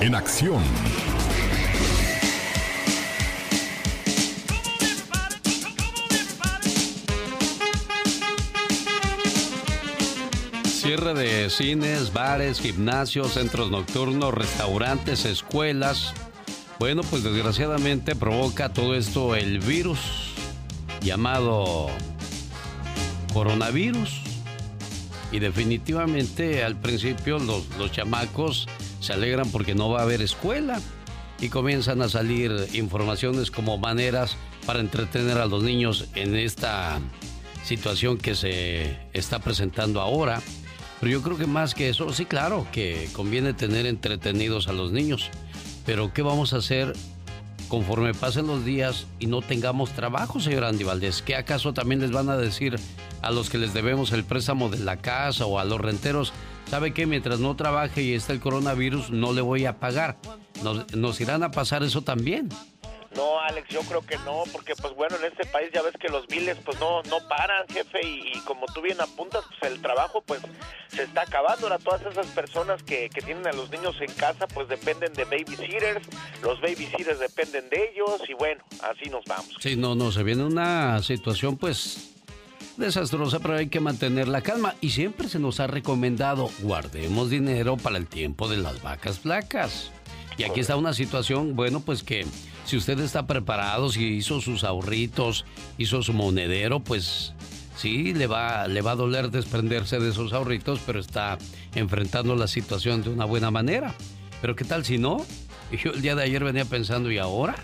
en acción. Cierre de cines, bares, gimnasios, centros nocturnos, restaurantes, escuelas. Bueno, pues desgraciadamente provoca todo esto el virus llamado coronavirus. Y definitivamente al principio los, los chamacos se alegran porque no va a haber escuela y comienzan a salir informaciones como maneras para entretener a los niños en esta situación que se está presentando ahora. Pero yo creo que más que eso, sí, claro, que conviene tener entretenidos a los niños. Pero ¿qué vamos a hacer conforme pasen los días y no tengamos trabajo, señor Andy Valdés? ¿Qué acaso también les van a decir a los que les debemos el préstamo de la casa o a los renteros? ¿Sabe qué? Mientras no trabaje y está el coronavirus, no le voy a pagar. Nos, nos irán a pasar eso también. No, Alex, yo creo que no, porque pues bueno, en este país ya ves que los biles pues no no paran, jefe, y, como tú bien apuntas, pues el trabajo pues se está acabando. Ahora todas esas personas que, que tienen a los niños en casa pues dependen de babysitters, los babysitters dependen de ellos y bueno, así nos vamos. Sí, no, no, se viene una situación pues desastrosa, pero hay que mantener la calma. Y siempre se nos ha recomendado, guardemos dinero para el tiempo de las vacas flacas. Y aquí está una situación, bueno, pues que si usted está preparado, si hizo sus ahorritos, hizo su monedero, pues sí, le va, le va a doler desprenderse de esos ahorritos, pero está enfrentando la situación de una buena manera. Pero ¿qué tal si no? Yo el día de ayer venía pensando, ¿y ahora?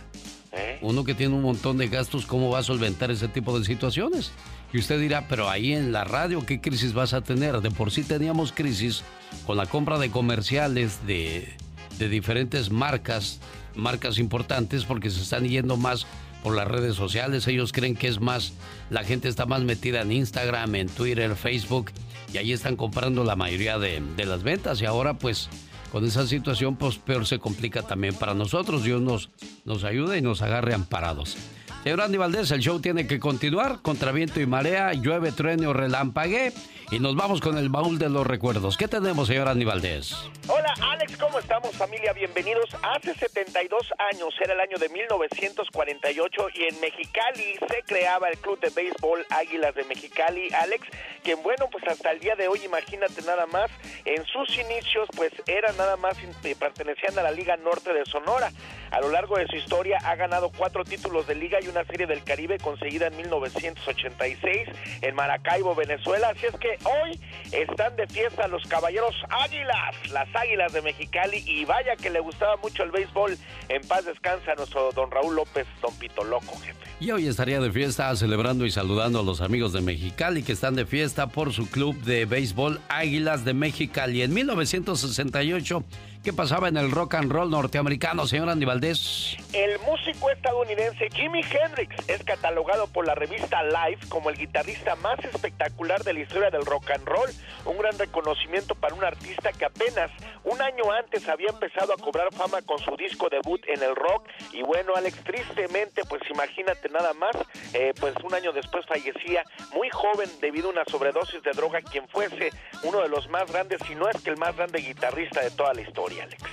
¿Eh? Uno que tiene un montón de gastos, ¿cómo va a solventar ese tipo de situaciones? Y usted dirá, pero ahí en la radio, ¿qué crisis vas a tener? De por sí teníamos crisis con la compra de comerciales de, de diferentes marcas, marcas importantes, porque se están yendo más por las redes sociales. Ellos creen que es más, la gente está más metida en Instagram, en Twitter, Facebook, y ahí están comprando la mayoría de, las ventas. Y ahora, pues, con esa situación, pues peor se complica también para nosotros. Dios nos, nos ayuda y nos agarre amparados. Señor Andy Valdés, el show tiene que continuar. Contra viento y marea, llueve, trueno o relámpague. Y nos vamos con el baúl de los recuerdos. ¿Qué tenemos, señor Andy Valdés? Hola, Alex, ¿cómo estamos, familia? Bienvenidos. Hace 72 años, era el año de 1948, y en Mexicali se creaba el Club de Béisbol Águilas de Mexicali, Alex, que bueno, pues hasta el día de hoy, imagínate nada más, en sus inicios, pues era nada más, eh, pertenecían a la Liga Norte de Sonora. A lo largo de su historia ha ganado cuatro títulos de liga y una serie del Caribe conseguida en 1986 en Maracaibo, Venezuela. Así es que hoy están de fiesta los caballeros Águilas, las Águilas de Mexicali. Y vaya que le gustaba mucho el béisbol. En paz descansa nuestro don Raúl López, don Pito Loco, jefe. Y hoy estaría de fiesta celebrando y saludando a los amigos de Mexicali que están de fiesta por su club de béisbol Águilas de Mexicali. En 1968 ¿Qué pasaba en el rock and roll norteamericano, señor Andy Valdés? El músico estadounidense Jimi Hendrix es catalogado por la revista Life como el guitarrista más espectacular de la historia del rock and roll. Un gran reconocimiento para un artista que apenas un año antes había empezado a cobrar fama con su disco debut en el rock. Y bueno, Alex, tristemente, pues imagínate nada más, eh, pues un año después fallecía muy joven debido a una sobredosis de droga, quien fuese uno de los más grandes, si no es que el más grande guitarrista de toda la historia.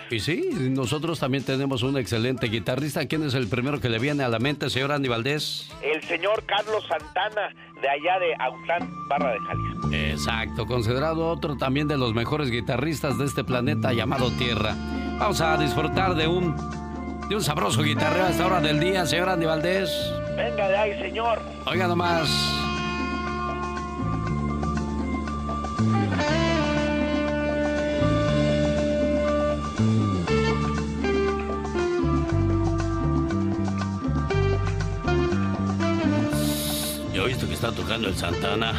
Y sí, nosotros también tenemos un excelente guitarrista. ¿Quién es el primero que le viene a la mente, señor Andy Valdés? El señor Carlos Santana, de allá de Autlán, Barra de Jalisco. Exacto, considerado otro también de los mejores guitarristas de este planeta llamado Tierra. Vamos a disfrutar de un, de un sabroso guitarrero a esta hora del día, señor Andy Valdés. Venga de ahí, señor. Oiga nomás. Está tocando el Santana.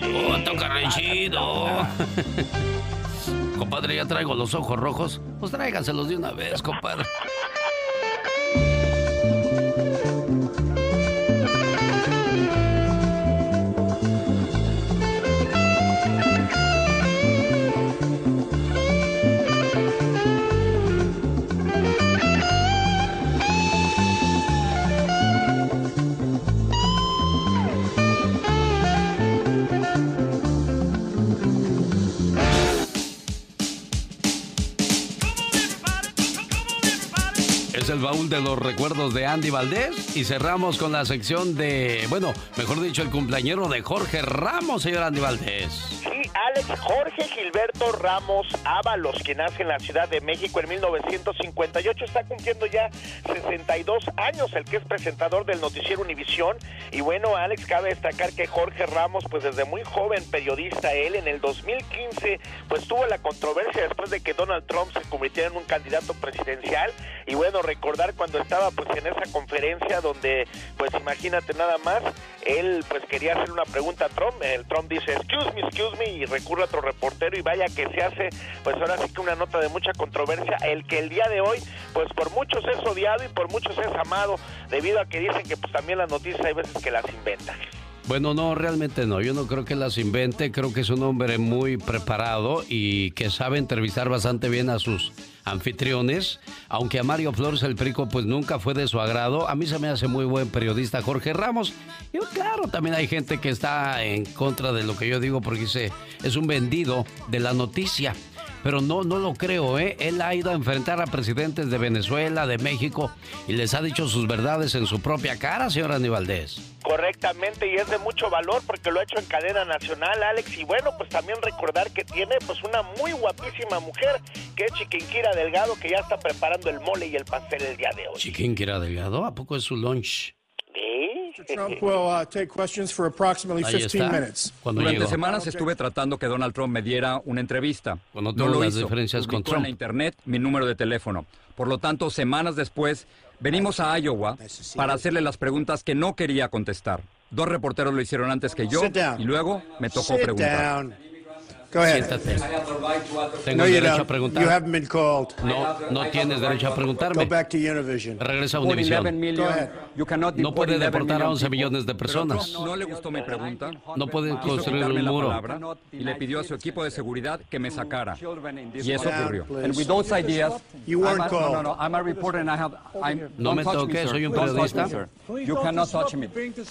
Oh, toca re compadre, ya traigo los ojos rojos. Pues tráiganselos de una vez, compadre. El baúl de los recuerdos de Andy Valdés y cerramos con la sección de, bueno, mejor dicho, el cumpleañero de Jorge Ramos, señor Andy Valdés. Sí, Alex Jorge Gilberto Ramos Ábalos, que nace en la Ciudad de México en 1958, está cumpliendo ya 62 años, el que es presentador del noticiero Univisión. Y bueno, Alex, cabe destacar que Jorge Ramos, pues desde muy joven periodista, él en el 2015, pues tuvo la controversia después de que Donald Trump se convirtiera en un candidato presidencial. Y bueno, recordar cuando estaba pues en esa conferencia donde, pues imagínate nada más, él pues quería hacer una pregunta a Trump, el Trump dice, excuse me, excuse me, y recurre a otro reportero y vaya que se hace, pues ahora sí que una nota de mucha controversia, el que el día de hoy, pues por muchos es odiado y por muchos es amado, debido a que dicen que pues también las noticias hay veces que las inventan. Bueno, no, realmente no. Yo no creo que las invente. Creo que es un hombre muy preparado y que sabe entrevistar bastante bien a sus anfitriones. Aunque a Mario Flores el Perico pues nunca fue de su agrado. A mí se me hace muy buen periodista Jorge Ramos. Y claro, también hay gente que está en contra de lo que yo digo porque dice, es un vendido de la noticia pero no, no lo creo, ¿eh? Él ha ido a enfrentar a presidentes de Venezuela, de México, y les ha dicho sus verdades en su propia cara, señor Aníbaldez. Correctamente, y es de mucho valor porque lo ha hecho en cadena nacional, Alex, y bueno, pues también recordar que tiene pues una muy guapísima mujer, que es Chiquinquira Delgado, que ya está preparando el mole y el pastel el día de hoy. Chiquinquira Delgado, ¿a poco es su lunch? Trump will uh, take questions for approximately 15 minutes. Durante semanas estuve tratando que Donald Trump me diera una entrevista. no lo las hizo. diferencias con Trump. en internet mi número de teléfono. Por lo tanto, semanas después, venimos a Iowa para hacerle las preguntas que no quería contestar. Dos reporteros lo hicieron antes que yo y luego me tocó preguntar. Siéntate. Tengo derecho a preguntar. No, no tienes derecho a preguntarme. Regresa a Univision. No puede deportar a 11 millones de personas. No le gustó mi pregunta. No puede construir un muro. Y le pidió a su equipo de seguridad que me sacara. Y eso ocurrió. No me toque, soy un periodista. You cannot touch me.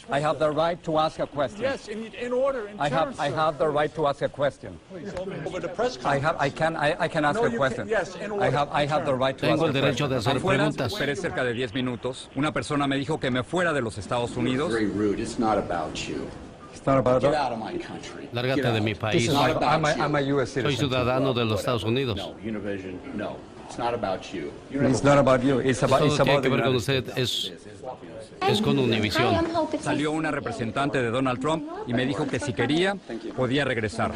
I have the right to ask a question. Yes, in order, I have, I have the right to ask a question. I have, I can, I, I can ask a question. I have, I have the right to Tengo el derecho de hacer preguntas. Esperé cerca de 10 minutos. Una persona me dijo que me fuera de los Estados Unidos. It's not about you. Get out of my country. Lárgate de mi país. I'm a, I'm a US Soy ciudadano de los Estados Unidos. No, Univision, no. It's not about you. It's not about you. It's about, it's about que ver con usted. Es es con Univision. Salió una representante de Donald Trump y me dijo que si quería, podía regresar.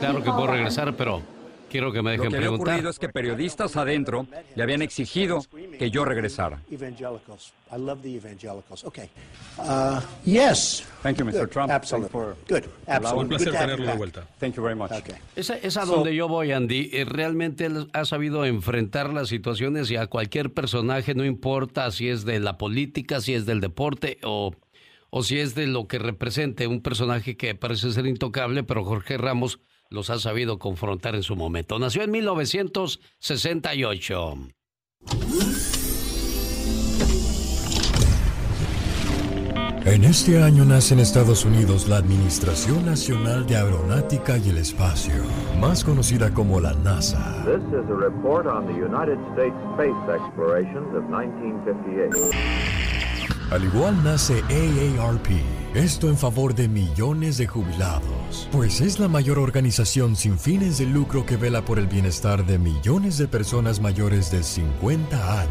Claro que puedo regresar, pero quiero que me dejen Lo que preguntar. Lo que ocurrido es que periodistas adentro le habían exigido que yo regresara. I love the evangelicals. Okay. Uh, yes. Thank you, Mr. Trump. Absolutely. Good. Absolutely. Un placer tenerlo de vuelta. Thank you very much. Okay. Esa es a donde yo voy, Andy. Eh, realmente él ha sabido enfrentar las situaciones y a cualquier personaje, no importa si es de la política, si es del deporte o, o si es de lo que represente un personaje que parece ser intocable, pero Jorge Ramos los ha sabido confrontar en su momento. Nació en 1968. En este año nace en Estados Unidos la Administración Nacional de Aeronáutica y el Espacio, más conocida como la NASA. This is a report on the United States space explorations of 1958. Al igual nace AARP, esto en favor de millones de jubilados, pues es la mayor organización sin fines de lucro que vela por el bienestar de millones de personas mayores de 50 años.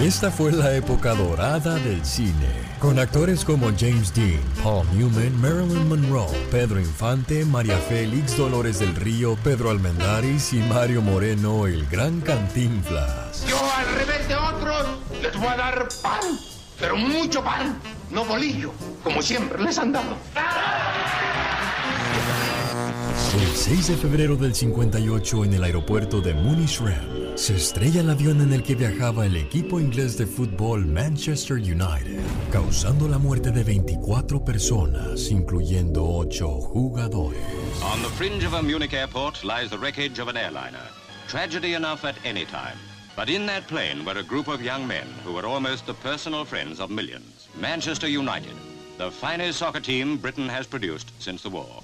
Esta fue la época dorada del cine, con actores como James Dean, Paul Newman, Marilyn Monroe, Pedro Infante, María Félix, Dolores del Río, Pedro Almendaris y Mario Moreno, el gran Cantinflas. Yo al revés de otros les voy a dar pan, pero mucho pan, no bolillo, como siempre les han dado. El 6 de febrero del 58 en el aeropuerto de Munich-Rem se estrella el avión en el que viajaba el equipo inglés de fútbol Manchester United, causando la muerte de 24 personas, incluyendo 8 jugadores. On the fringe of a Munich airport lies the wreckage of an airliner. Tragedy enough at any time. But in that plane were a group of young men who were almost the personal friends of millions. Manchester United, the finest soccer team Britain has produced since the war.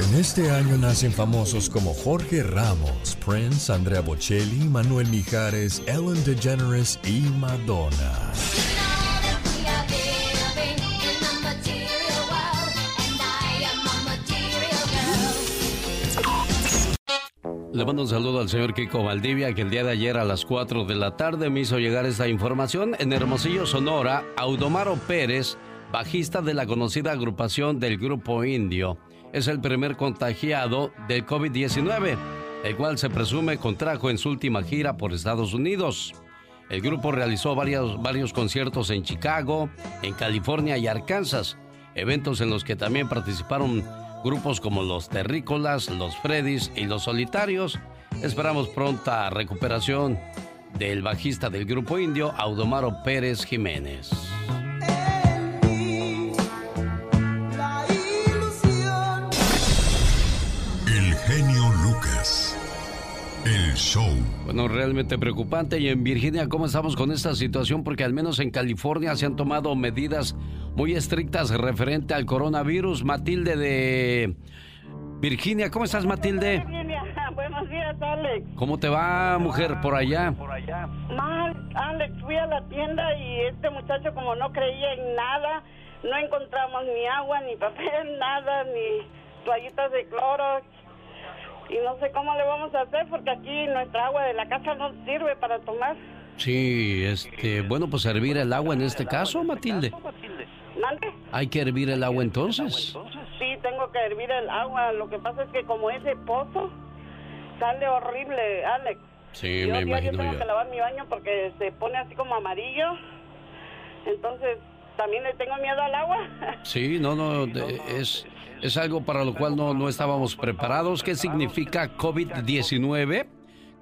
En este año nacen famosos como Jorge Ramos, Prince, Andrea Bocelli, Manuel Mijares, Ellen DeGeneres y Madonna. Le mando un saludo al señor Kiko Valdivia, que el día de ayer a las 4 de la tarde me hizo llegar esta información. En Hermosillo, Sonora, Audomaro Pérez, bajista de la conocida agrupación del Grupo Indio, es el primer contagiado del COVID-19, el cual se presume contrajo en su última gira por Estados Unidos. El grupo realizó varios, varios conciertos en Chicago, en California y Arkansas, eventos en los que también participaron grupos como los Terrícolas, los Freddys y los Solitarios. Esperamos pronta recuperación del bajista del grupo indio, Audomaro Pérez Jiménez. El show. Bueno, realmente preocupante. Y en Virginia, ¿cómo estamos con esta situación? Porque al menos en California se han tomado medidas muy estrictas referente al coronavirus. Matilde de Virginia, ¿cómo estás, Matilde? Virginia, buenos días, Alex. ¿Cómo te va, mujer, por allá? Mal, Alex, fui a la tienda y este muchacho como no creía en nada, no encontramos ni agua, ni papel, nada, ni toallitas de cloro. Y no sé cómo le vamos a hacer porque aquí nuestra agua de la casa no sirve para tomar. Sí, este, bueno, pues hervir el agua en este caso, Matilde. ¿Hay que hervir el agua entonces? Sí, tengo que hervir el agua. Lo que pasa es que como ese pozo sale horrible, Alex. Sí, me imagino yo. tengo que lavar mi baño porque se pone así como amarillo. Entonces, también le tengo miedo al agua. Sí, no, no, es, es algo para lo cual no, no estábamos preparados. ¿Qué significa COVID-19?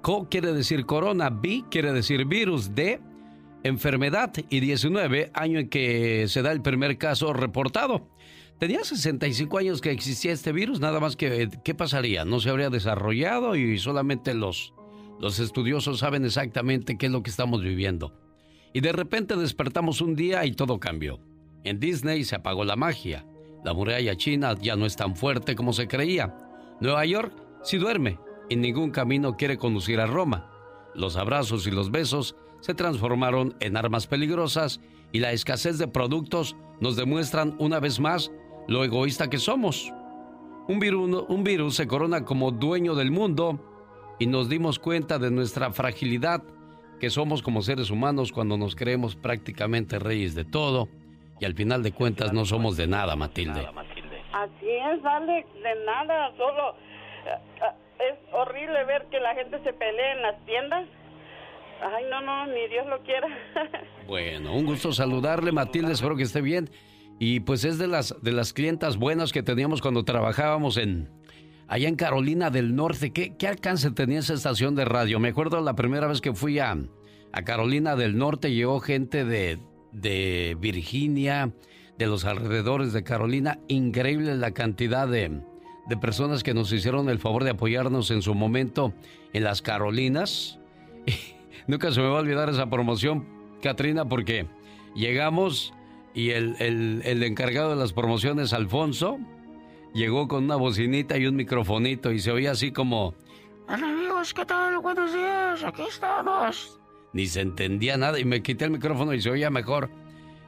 Co quiere decir corona, B quiere decir virus, D enfermedad y 19, año en que se da el primer caso reportado. Tenía 65 años que existía este virus, nada más que ¿qué pasaría? No se habría desarrollado y solamente los, los estudiosos saben exactamente qué es lo que estamos viviendo. Y de repente despertamos un día y todo cambió. En Disney se apagó la magia. La muralla china ya no es tan fuerte como se creía. Nueva York sí duerme y ningún camino quiere conducir a Roma. Los abrazos y los besos se transformaron en armas peligrosas y la escasez de productos nos demuestran una vez más lo egoísta que somos. Un virus, un virus se corona como dueño del mundo y nos dimos cuenta de nuestra fragilidad que somos como seres humanos cuando nos creemos prácticamente reyes de todo y al final de cuentas no somos de nada, Matilde. Así es, Alex, de nada, solo eh, eh, es horrible ver que la gente se pelea en las tiendas Ay, no, no, ni Dios lo quiera. bueno, un gusto saludarle, Matilde, espero que esté bien. Y pues es de las, de las clientas buenas que teníamos cuando trabajábamos en, allá en Carolina del Norte. ¿Qué, ¿Qué, alcance tenía esa estación de radio? Me acuerdo la primera vez que fui a, a Carolina del Norte, llegó gente de, de, Virginia, de los alrededores de Carolina. Increíble la cantidad de, de personas que nos hicieron el favor de apoyarnos en su momento en las Carolinas. Nunca se me va a olvidar esa promoción, Katrina, porque llegamos y el, el, encargado de las promociones, Alfonso, llegó con una bocinita y un microfonito y se oía así como... Hola amigos, ¿qué tal? Buenos días, aquí estamos. Ni se entendía nada y me quité el micrófono y se oía mejor.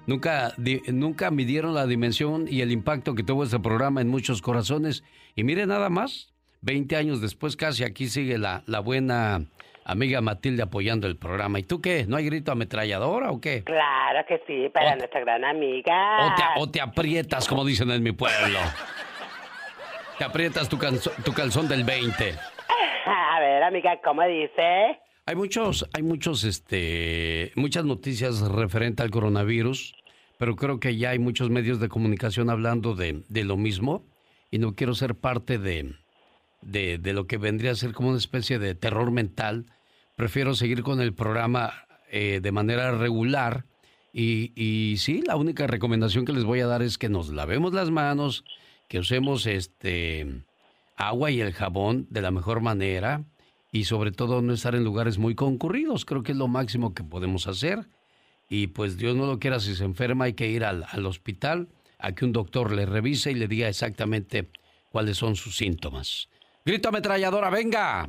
Nunca, nunca midieron la dimensión y el impacto que tuvo este programa en muchos corazones. Y mire nada más, 20 años después casi aquí sigue la, la buena amiga Matilde apoyando el programa. ¿Y tú qué? ¿No hay grito ametralladora o qué? Claro que sí, para nuestra gran amiga. O te, aprietas, como dicen en mi pueblo. te aprietas tu, tu calzón del 20. A ver, amiga, ¿cómo dice? Hay muchos, hay muchos, este, muchas noticias referente al coronavirus, pero creo que ya hay muchos medios de comunicación hablando de, de lo mismo y no quiero ser parte de, de, de, lo que vendría a ser como una especie de terror mental prefiero seguir con el programa eh, de manera regular. Y, y, sí, la única recomendación que les voy a dar es que nos lavemos las manos, que usemos este agua y el jabón de la mejor manera y sobre todo no estar en lugares muy concurridos. Creo que es lo máximo que podemos hacer. Y pues Dios no lo quiera, si se enferma hay que ir al, al hospital a que un doctor le revise y le diga exactamente cuáles son sus síntomas. Grito ametralladora, venga.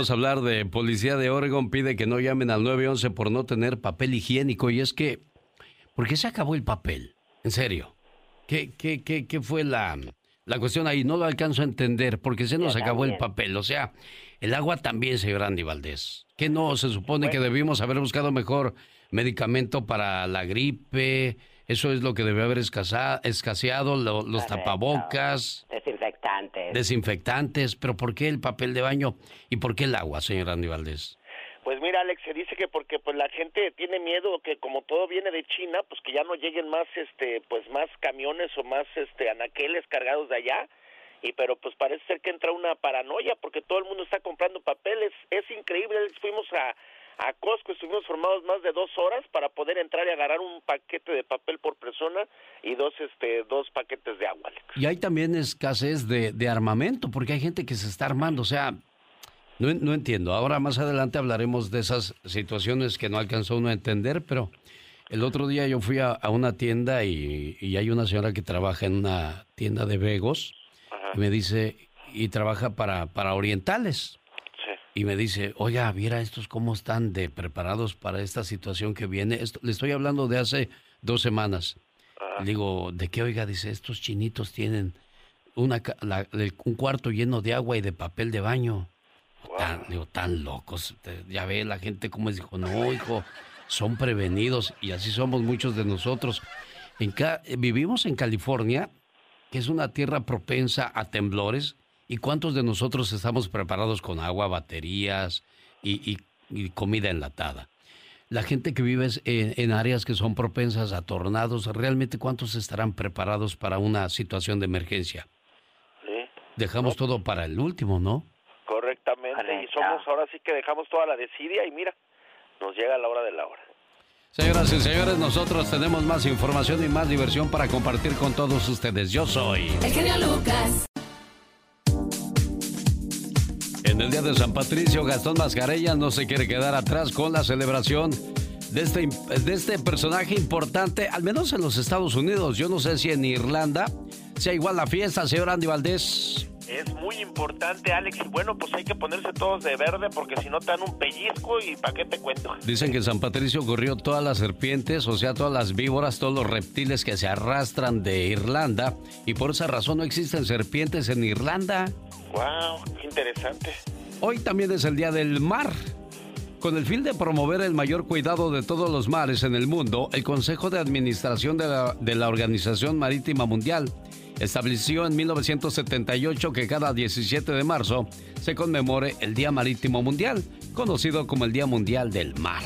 Vamos a hablar de Policía de Oregon pide que no llamen al 911 por no tener papel higiénico. Y es que, ¿por qué se acabó el papel? En serio. ¿Qué, qué, qué, qué fue la, la cuestión ahí? No lo alcanzo a entender. porque se nos acabó el papel? O sea, el agua también, señor Andy Valdés. ¿Qué no? Se supone que debimos haber buscado mejor medicamento para la gripe. Eso es lo que debe haber escaseado, los tapabocas. Desinfectantes. Desinfectantes, pero ¿por qué el papel de baño y por qué el agua, señor Andy Valdés? Pues mira, Alex, se dice que porque pues la gente tiene miedo que como todo viene de China, pues que ya no lleguen más este pues más camiones o más este anaqueles cargados de allá. Y pero pues parece ser que entra una paranoia porque todo el mundo está comprando papeles. Es increíble, fuimos a a Costco estuvimos formados más de dos horas para poder entrar y agarrar un paquete de papel por persona y dos este dos paquetes de agua. Y hay también escasez de, de armamento porque hay gente que se está armando, o sea, no, no, entiendo. Ahora más adelante hablaremos de esas situaciones que no alcanzó uno a entender, pero el otro día yo fui a, una tienda y, y, hay una señora que trabaja en una tienda de Vegos y me dice, y trabaja para, para orientales y me dice, oiga, viera estos cómo están de preparados para esta situación que viene. Esto, le estoy hablando de hace dos semanas. Le digo, ¿de qué oiga? Dice, estos chinitos tienen una, un cuarto lleno de agua y de papel de baño. Tan, digo, tan locos. Ya ve la gente como dijo, no, hijo, son prevenidos y así somos muchos de nosotros. En vivimos en California, que es una tierra propensa a temblores ¿Y cuántos de nosotros estamos preparados con agua, baterías y, comida enlatada? La gente que vive en, áreas que son propensas a tornados, ¿realmente cuántos estarán preparados para una situación de emergencia? Dejamos todo para el último, ¿no? Correctamente, y somos ahora sí que dejamos toda la desidia y mira, nos llega la hora de la hora. Señoras y señores, nosotros tenemos más información y más diversión para compartir con todos ustedes. Yo soy... El genio Lucas. En el día de San Patricio, Gastón Mascarella no se quiere quedar atrás con la celebración de este, de este personaje importante, al menos en los Estados Unidos. Yo no sé si en Irlanda sea igual la fiesta, señor Andy Valdés. Es muy importante, Alex. Y bueno, pues hay que ponerse todos de verde porque si no te dan un pellizco y ¿para qué te cuento? Dicen que en San Patricio ocurrió todas las serpientes, o sea, todas las víboras, todos los reptiles que se arrastran de Irlanda. Y por esa razón no existen serpientes en Irlanda. ¡Wow! ¡Qué interesante! Hoy también es el Día del Mar. Con el fin de promover el mayor cuidado de todos los mares en el mundo, el Consejo de Administración de la, de la Organización Marítima Mundial estableció en 1978 que cada 17 de marzo se conmemore el Día Marítimo Mundial, conocido como el Día Mundial del Mar.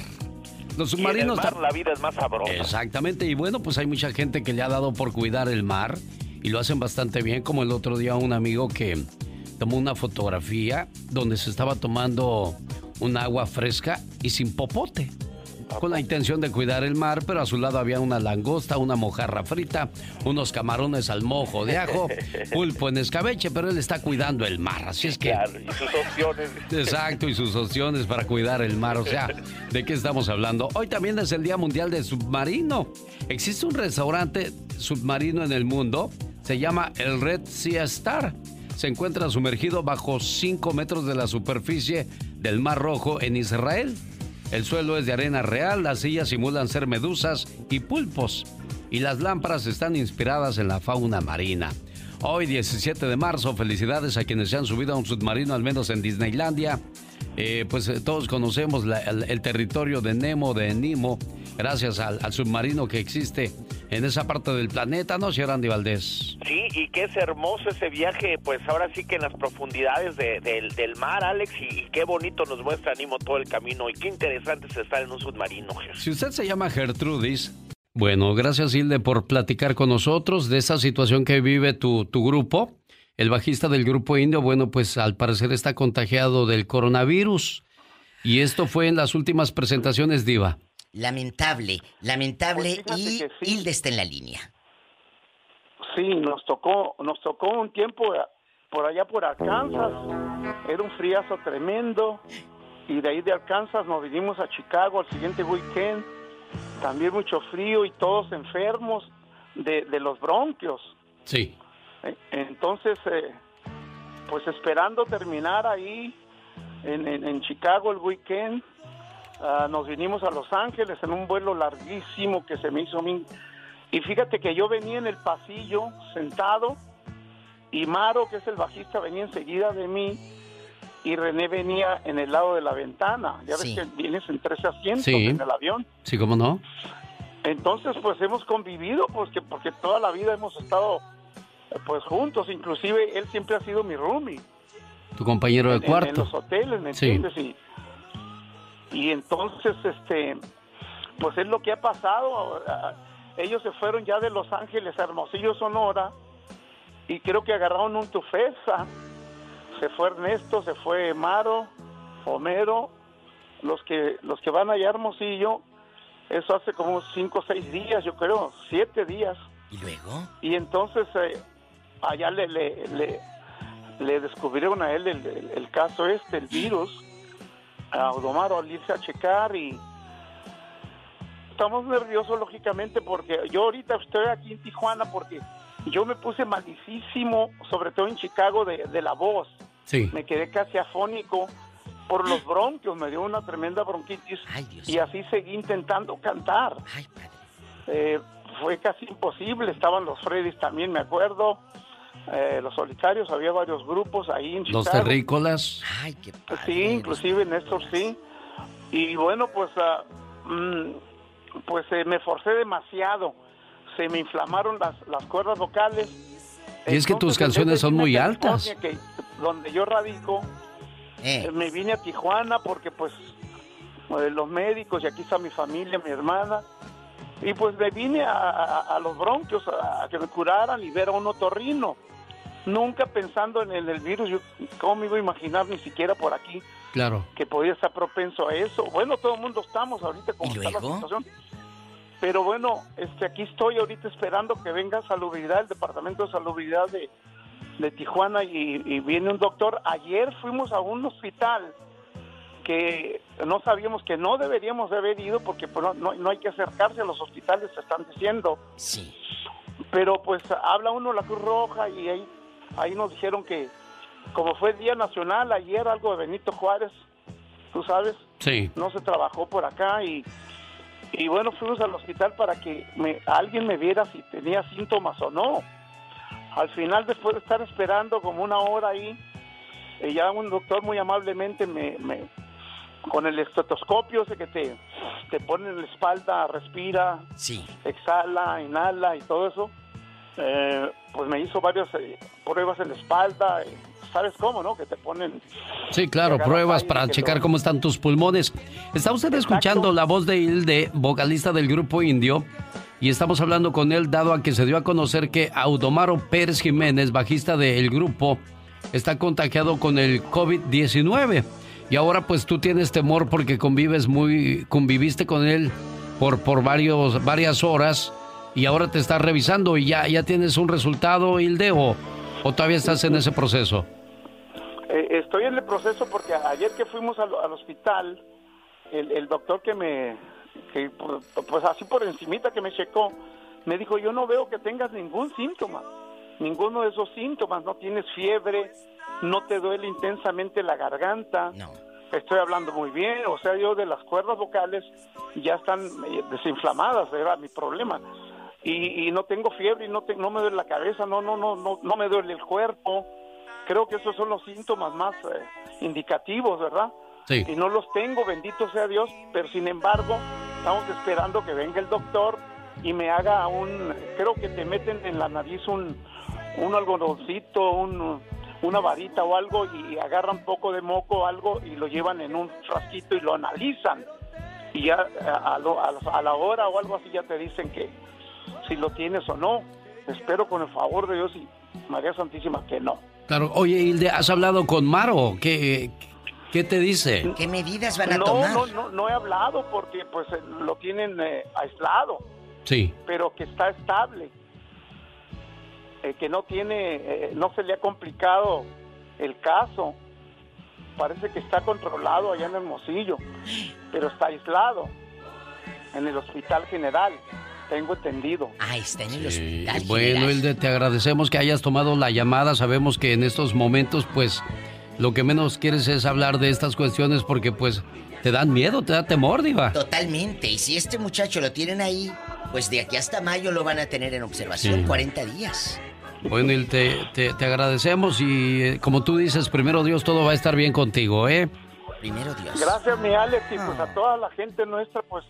Los submarinos. en el mar la vida es más sabrosa. Exactamente, y bueno, pues hay mucha gente que le ha dado por cuidar el mar y lo hacen bastante bien, como el otro día un amigo que tomó una fotografía donde se estaba tomando un agua fresca y sin popote. Con la intención de cuidar el mar, pero a su lado había una langosta, una mojarra frita, unos camarones al mojo de ajo, pulpo en escabeche, pero él está cuidando el mar, así es que... y sus opciones. Exacto, y sus opciones para cuidar el mar, o sea, ¿de qué estamos hablando? Hoy también es el Día Mundial del Submarino. Existe un restaurante submarino en el mundo, se llama el Red Sea Star se encuentra sumergido bajo 5 metros de la superficie del Mar Rojo en Israel. El suelo es de arena real, las sillas simulan ser medusas y pulpos, y las lámparas están inspiradas en la fauna marina. Hoy, 17 de marzo, felicidades a quienes se han subido a un submarino, al menos en Disneylandia. Eh, pues eh, todos conocemos el, territorio de Nemo, de Nemo, gracias al, submarino que existe en esa parte del planeta, ¿no, señor Andy Valdés? Sí, y que es hermoso ese viaje, pues ahora sí que en las profundidades del mar, Alex, y, qué bonito nos muestra Nemo todo el camino, y qué interesante es estar en un submarino. Si usted se llama Gertrudis, bueno, gracias Hilde por platicar con nosotros de esa situación que vive tu, tu grupo el bajista del grupo indio, bueno, pues al parecer está contagiado del coronavirus. Y esto fue en las últimas presentaciones, Diva. Lamentable, lamentable pues y Hilde está en la línea. Sí, nos tocó, nos tocó un tiempo por allá por Arkansas. Era un friazo tremendo. Y de ahí de Arkansas nos vinimos a Chicago al siguiente weekend. También mucho frío y todos enfermos de, de los bronquios. Sí. Entonces, eh, pues esperando terminar ahí en, en, Chicago el weekend, ah, nos vinimos a Los Ángeles en un vuelo larguísimo que se me hizo... Y fíjate que yo venía en el pasillo sentado y Maro, que es el bajista, venía enseguida de mí y René venía en el lado de la ventana. Ya ves que vienes en tres asientos en el avión. Sí, ¿cómo no? Entonces, pues hemos convivido, pues que porque toda la vida hemos estado pues juntos, inclusive él siempre ha sido mi roomie. Tu compañero de cuarto. En, los hoteles, ¿me entiendes? Y, y entonces, este, pues es lo que ha pasado. Ellos se fueron ya de Los Ángeles a Hermosillo, Sonora, y creo que agarraron un tufesa. Se fue Ernesto, se fue Maro, Homero, los que los que van allá a Hermosillo, eso hace como cinco o seis días, yo creo, siete días. ¿Y luego? Y entonces eh, allá le, le, le, descubrieron a él el, caso este, el virus, a Odomaro al irse a checar y estamos nerviosos lógicamente porque yo ahorita estoy aquí en Tijuana porque yo me puse malísimo, sobre todo en Chicago, de, de la voz. Sí. Me quedé casi afónico por los bronquios, me dio una tremenda bronquitis y así seguí intentando cantar. Eh, fue casi imposible, estaban los Freddys también, me acuerdo. Eh, los solitarios, había varios grupos ahí en Chicago. Los terrícolas. Ay, qué Sí, inclusive Néstor sí. Y bueno, pues, mm, pues eh, me forcé demasiado. Se me inflamaron las, las cuerdas vocales. Y es que tus canciones son muy altas. donde yo radico, eh. me vine a Tijuana porque pues los médicos y aquí está mi familia, mi hermana. Y pues me vine a, los bronquios a, que me curaran y ver a un otorrino nunca pensando en el, virus, yo cómo me iba a imaginar ni siquiera por aquí claro. que podía estar propenso a eso. Bueno, todo el mundo estamos ahorita como está la situación. Pero bueno, este aquí estoy ahorita esperando que venga Salubridad, el Departamento de Salubridad de, de Tijuana y, viene un doctor. Ayer fuimos a un hospital que no sabíamos que no deberíamos haber ido porque pues, no, no, hay que acercarse a los hospitales, se están diciendo. Sí. Pero pues habla uno la Cruz Roja y ahí ahí nos dijeron que como fue Día Nacional ayer, algo de Benito Juárez, tú sabes, sí. no se trabajó por acá y, y bueno, fuimos al hospital para que me, alguien me viera si tenía síntomas o no. Al final, después de estar esperando como una hora ahí, eh, ya un doctor muy amablemente me, me con el estetoscopio ese que te, te pone en la espalda, respira, sí. exhala, inhala y todo eso, eh, pues me hizo varias eh, pruebas en la espalda, eh, ¿sabes cómo, no? Que te ponen... Sí, claro, pruebas para checar cómo están tus pulmones. Está usted escuchando la voz de Hilde, vocalista del grupo Indio, y estamos hablando con él dado a que se dio a conocer que Audomaro Pérez Jiménez, bajista del grupo, está contagiado con el COVID-19. Y ahora pues tú tienes temor porque convives muy, conviviste con él por, por varios, varias horas y ahora te estás revisando y ya, ya tienes un resultado, Hilde, o, o todavía estás en ese proceso? Eh, estoy en el proceso porque ayer que fuimos al, hospital, el, doctor que me, que, pues así por encimita que me checó, me dijo, yo no veo que tengas ningún síntoma, ninguno de esos síntomas, no tienes fiebre, no te duele intensamente la garganta. Estoy hablando muy bien, o sea, yo de las cuerdas vocales ya están eh, desinflamadas, era mi problema y, no tengo fiebre y no, no me duele la cabeza, no, no, no, no, no me duele el cuerpo. Creo que esos son los síntomas más eh, indicativos, ¿verdad? Sí. Y no los tengo, bendito sea Dios, pero sin embargo, estamos esperando que venga el doctor y me haga un, creo que te meten en la nariz un, un algodoncito, un, una varita o algo y agarran un poco de moco o algo y lo llevan en un frasquito y lo analizan. Y ya a, a la hora o algo así ya te dicen que, si lo tienes o no. Espero con el favor de Dios y María Santísima, que no. Claro, oye, Hilde, ¿has hablado con Maro? ¿Qué, qué te dice? ¿Qué medidas van a no, tomar? No, no, no he hablado porque pues eh, lo tienen eh, aislado. Sí. Pero que está estable. Eh, que no tiene, no se le ha complicado el caso. Parece que está controlado allá en Hermosillo, pero está aislado en el Hospital General tengo entendido. Ah, está en el hospital. Bueno, Hilde, te agradecemos que hayas tomado la llamada. Sabemos que en estos momentos, pues, lo que menos quieres es hablar de estas cuestiones porque, pues, te dan miedo, te da temor, Diva. Totalmente. Y si este muchacho lo tienen ahí, pues de aquí hasta mayo lo van a tener en observación, 40 días. Bueno, Hilde, te, te, agradecemos y, eh, como tú dices, primero Dios, todo va a estar bien contigo, ¿eh? Primero Dios. Gracias, mi Alex, y pues a toda la gente nuestra, pues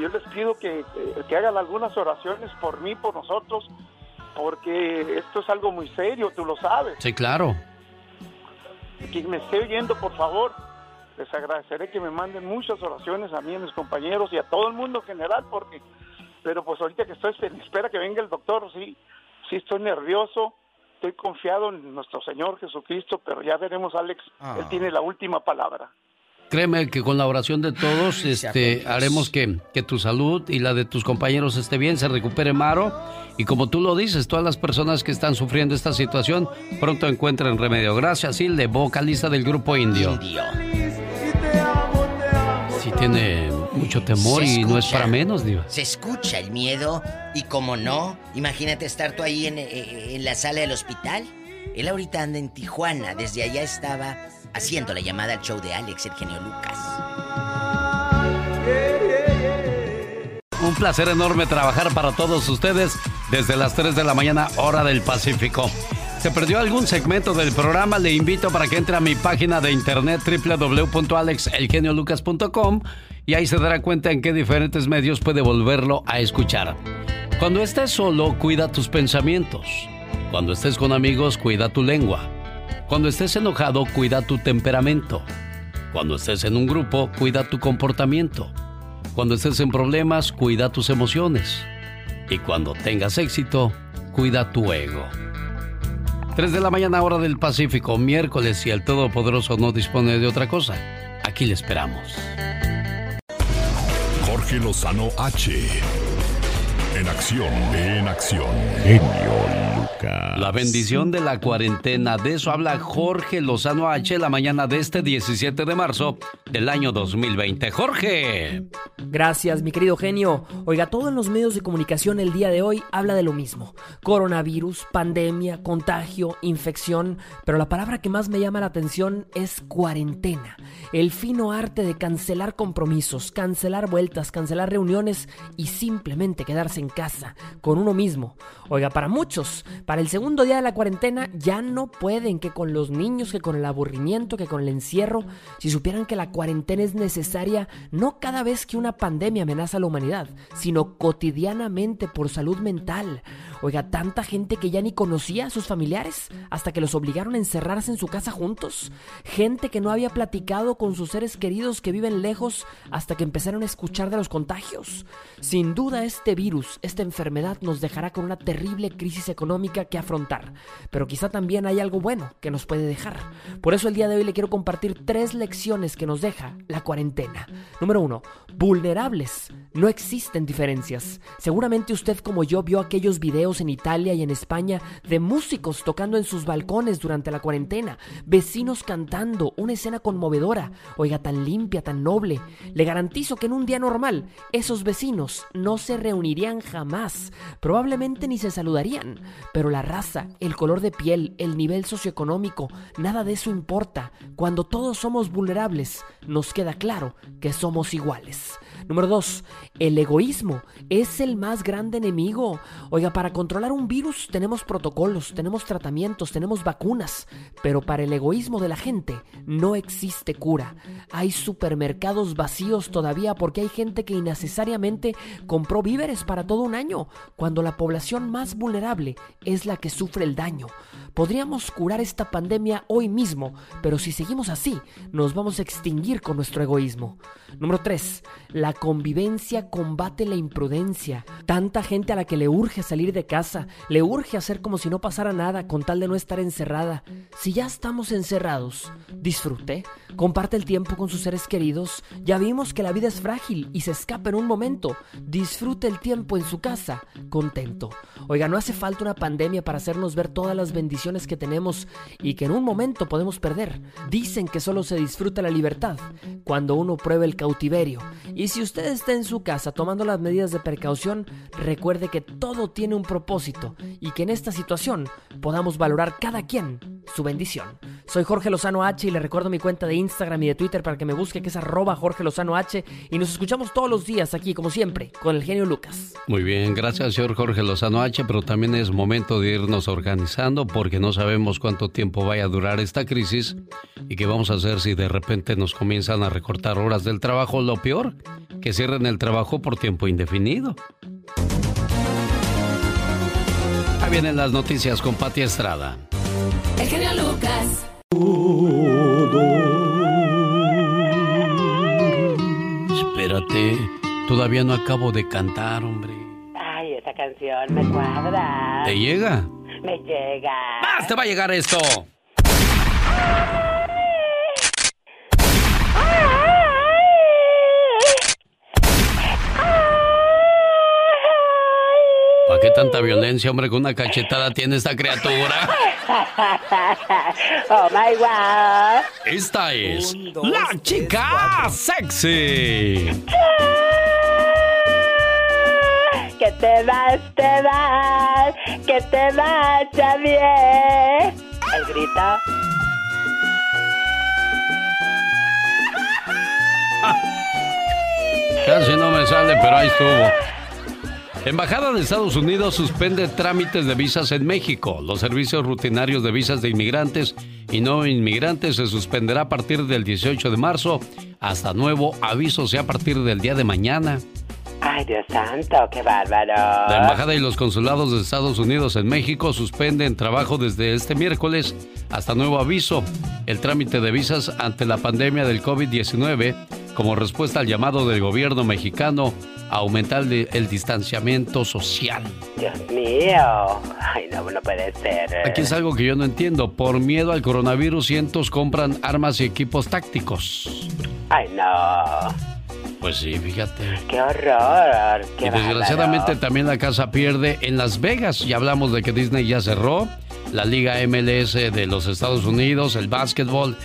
yo les pido que, que, hagan algunas oraciones por mí, por nosotros, porque esto es algo muy serio, tú lo sabes. Sí, claro. Quien me esté oyendo, por favor, les agradeceré que me manden muchas oraciones a mí, a mis compañeros y a todo el mundo en general, porque, pero pues ahorita que estoy espera que venga el doctor, sí, sí estoy nervioso, estoy confiado en nuestro Señor Jesucristo, pero ya veremos, Alex, Él ah. tiene la última palabra. Créeme que con la oración de todos este, haremos que, que, tu salud y la de tus compañeros esté bien, se recupere Maro. Y como tú lo dices, todas las personas que están sufriendo esta situación pronto encuentren remedio. Gracias, Hilde, vocalista del grupo Indio. Indio. Sí tiene mucho temor y no es para menos, Dios. Se escucha el miedo y como no, imagínate estar tú ahí en, eh, en la sala del hospital. Él ahorita anda en Tijuana, desde allá estaba haciendo la llamada al show de Alex, el genio Lucas. Un placer enorme trabajar para todos ustedes desde las 3 de la mañana, hora del Pacífico. ¿Se perdió algún segmento del programa? Le invito para que entre a mi página de internet www.alexelgeniolucas.com y ahí se dará cuenta en qué diferentes medios puede volverlo a escuchar. Cuando estés solo, cuida tus pensamientos. Cuando estés con amigos, cuida tu lengua. Cuando estés enojado, cuida tu temperamento. Cuando estés en un grupo, cuida tu comportamiento. Cuando estés en problemas, cuida tus emociones. Y cuando tengas éxito, cuida tu ego. 3 de la mañana hora del Pacífico, miércoles, si el Todopoderoso no dispone de otra cosa. Aquí le esperamos. Jorge Lozano H. En acción, en acción. Genio la bendición de la cuarentena. De eso habla Jorge Lozano H. la mañana de este 17 de marzo del año 2020. Jorge. Gracias, mi querido genio. Oiga, todo en los medios de comunicación el día de hoy habla de lo mismo. Coronavirus, pandemia, contagio, infección. Pero la palabra que más me llama la atención es cuarentena. El fino arte de cancelar compromisos, cancelar vueltas, cancelar reuniones y simplemente quedarse en casa con uno mismo. Oiga, para muchos, para el segundo día de la cuarentena ya no pueden que con los niños, que con el aburrimiento, que con el encierro, si supieran que la cuarentena es necesaria no cada vez que una pandemia amenaza a la humanidad, sino cotidianamente por salud mental. Oiga, tanta gente que ya ni conocía a sus familiares hasta que los obligaron a encerrarse en su casa juntos. Gente que no había platicado con sus seres queridos que viven lejos hasta que empezaron a escuchar de los contagios. Sin duda este virus, esta enfermedad nos dejará con una terrible crisis económica que afrontar. Pero quizá también hay algo bueno que nos puede dejar. Por eso el día de hoy le quiero compartir tres lecciones que nos deja la cuarentena. Número uno, vulnerables. No existen diferencias. Seguramente usted como yo vio aquellos videos en Italia y en España de músicos tocando en sus balcones durante la cuarentena, vecinos cantando, una escena conmovedora, oiga, tan limpia, tan noble. Le garantizo que en un día normal esos vecinos no se reunirían jamás, probablemente ni se saludarían, pero la raza, el color de piel, el nivel socioeconómico, nada de eso importa. Cuando todos somos vulnerables, nos queda claro que somos iguales. Número dos, el egoísmo es el más grande enemigo. Oiga, para controlar un virus tenemos protocolos, tenemos tratamientos, tenemos vacunas, pero para el egoísmo de la gente no existe cura. Hay supermercados vacíos todavía porque hay gente que innecesariamente compró víveres para todo un año, cuando la población más vulnerable es la que sufre el daño. Podríamos curar esta pandemia hoy mismo, pero si seguimos así, nos vamos a extinguir con nuestro egoísmo. Número 3. La convivencia combate la imprudencia. Tanta gente a la que le urge salir de casa, le urge hacer como si no pasara nada con tal de no estar encerrada. Si ya estamos encerrados, disfrute, comparte el tiempo con sus seres queridos. Ya vimos que la vida es frágil y se escapa en un momento. Disfrute el tiempo en su casa, contento. Oiga, no hace falta una pandemia para hacernos ver todas las bendiciones que tenemos y que en un momento podemos perder. Dicen que solo se disfruta la libertad cuando uno prueba el cautiverio. Y si usted está en su casa tomando las medidas de precaución, recuerde que todo tiene un propósito y que en esta situación podamos valorar cada quien su bendición. Soy Jorge Lozano H y le recuerdo mi cuenta de Instagram y de Twitter para que me busque que es arroba Jorge Lozano H y nos escuchamos todos los días aquí como siempre con el genio Lucas. Muy bien, gracias señor Jorge Lozano H, pero también es momento de irnos organizando porque no sabemos cuánto tiempo vaya a durar esta crisis y qué vamos a hacer si de repente nos comienzan a recortar horas del trabajo. Lo peor, que cierren el trabajo por tiempo indefinido. Ahí vienen las noticias con Pati Estrada. El genio Lucas. Espérate, todavía no acabo de cantar, hombre. Ay, esa canción me cuadra. ¿Te llega? Me llega. ¡Más te va a llegar esto! ¿Para qué tanta violencia, hombre? Con una cachetada tiene esta criatura. oh my God. Esta es la chica sexy. Que te vas, te vas, que te vaya bien. El grito. Casi no me sale, pero ahí estuvo. Embajada de Estados Unidos suspende trámites de visas en México. Los servicios rutinarios de visas de inmigrantes y no inmigrantes se suspenderá a partir del 18 de marzo hasta nuevo aviso sea a partir del día de mañana. Ay, Dios santo, qué bárbaro. La Embajada y los consulados de Estados Unidos en México suspenden trabajo desde este miércoles hasta nuevo aviso. El trámite de visas ante la pandemia del COVID-19 como respuesta al llamado del gobierno mexicano aumentar el, distanciamiento social. Dios mío, ay no, no puede ser. Aquí es algo que yo no entiendo. Por miedo al coronavirus, cientos compran armas y equipos tácticos. Ay no. Pues sí, fíjate. Qué horror. Qué y desgraciadamente también la casa pierde en Las Vegas. Ya hablamos de que Disney ya cerró, la Liga MLS de los Estados Unidos, el básquetbol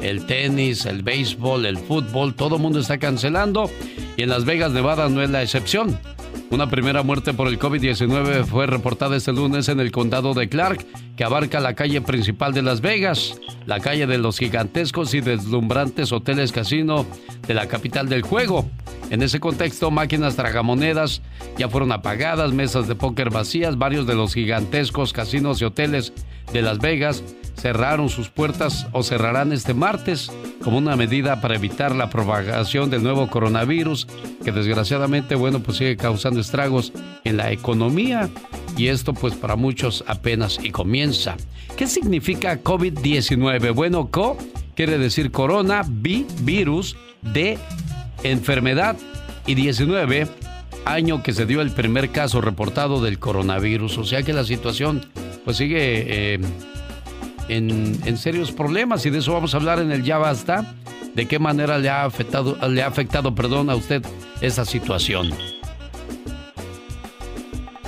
el tenis, el béisbol, el fútbol, todo el mundo está cancelando y en Las Vegas, Nevada no es la excepción. Una primera muerte por el COVID-19 fue reportada este lunes en el condado de Clark, que abarca la calle principal de Las Vegas, la calle de los gigantescos y deslumbrantes hoteles casino de la capital del juego. En ese contexto, máquinas tragamonedas ya fueron apagadas, mesas de póker vacías, varios de los gigantescos casinos y hoteles de Las Vegas cerraron sus puertas o cerrarán este martes como una medida para evitar la propagación del nuevo coronavirus que desgraciadamente, bueno, pues sigue causando estragos en la economía y esto pues para muchos apenas y comienza. ¿Qué significa COVID-19? Bueno, CO quiere decir corona, vi, virus, de enfermedad y 19 año que se dio el primer caso reportado del coronavirus. O sea que la situación pues sigue eh, en, serios problemas y de eso vamos a hablar en el Ya Basta. ¿De qué manera le ha afectado, le ha afectado perdón, a usted esa situación?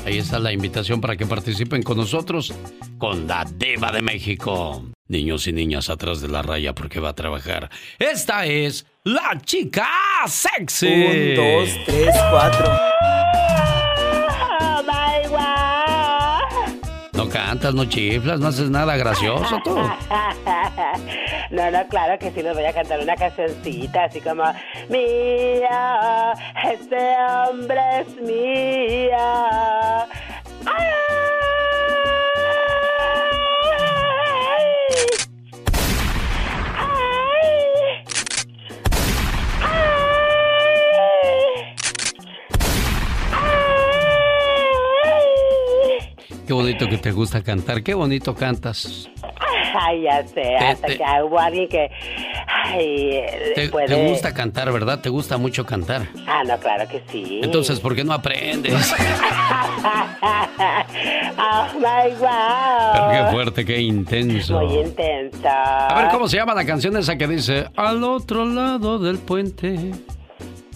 Ahí está la invitación para que participen con nosotros con la Diva de México. Niños y niñas atrás de la raya porque va a trabajar. Esta es la chica sexy. Un, dos, tres, cuatro. Cantas, no chiflas, no haces nada gracioso tú. No, no, claro que sí les voy a cantar una cancioncita así como Mía, este hombre es mía. Qué bonito que te gusta cantar, qué bonito cantas. Ay, ya sé, hasta que hubo alguien que Ay, te, te, gusta cantar, ¿verdad? Te gusta mucho cantar. Ah, no, claro que sí. Entonces, ¿por qué no aprendes? oh my wow. Pero qué fuerte, qué intenso. Muy intensa. A ver, ¿cómo se llama la canción esa que dice Al otro lado del puente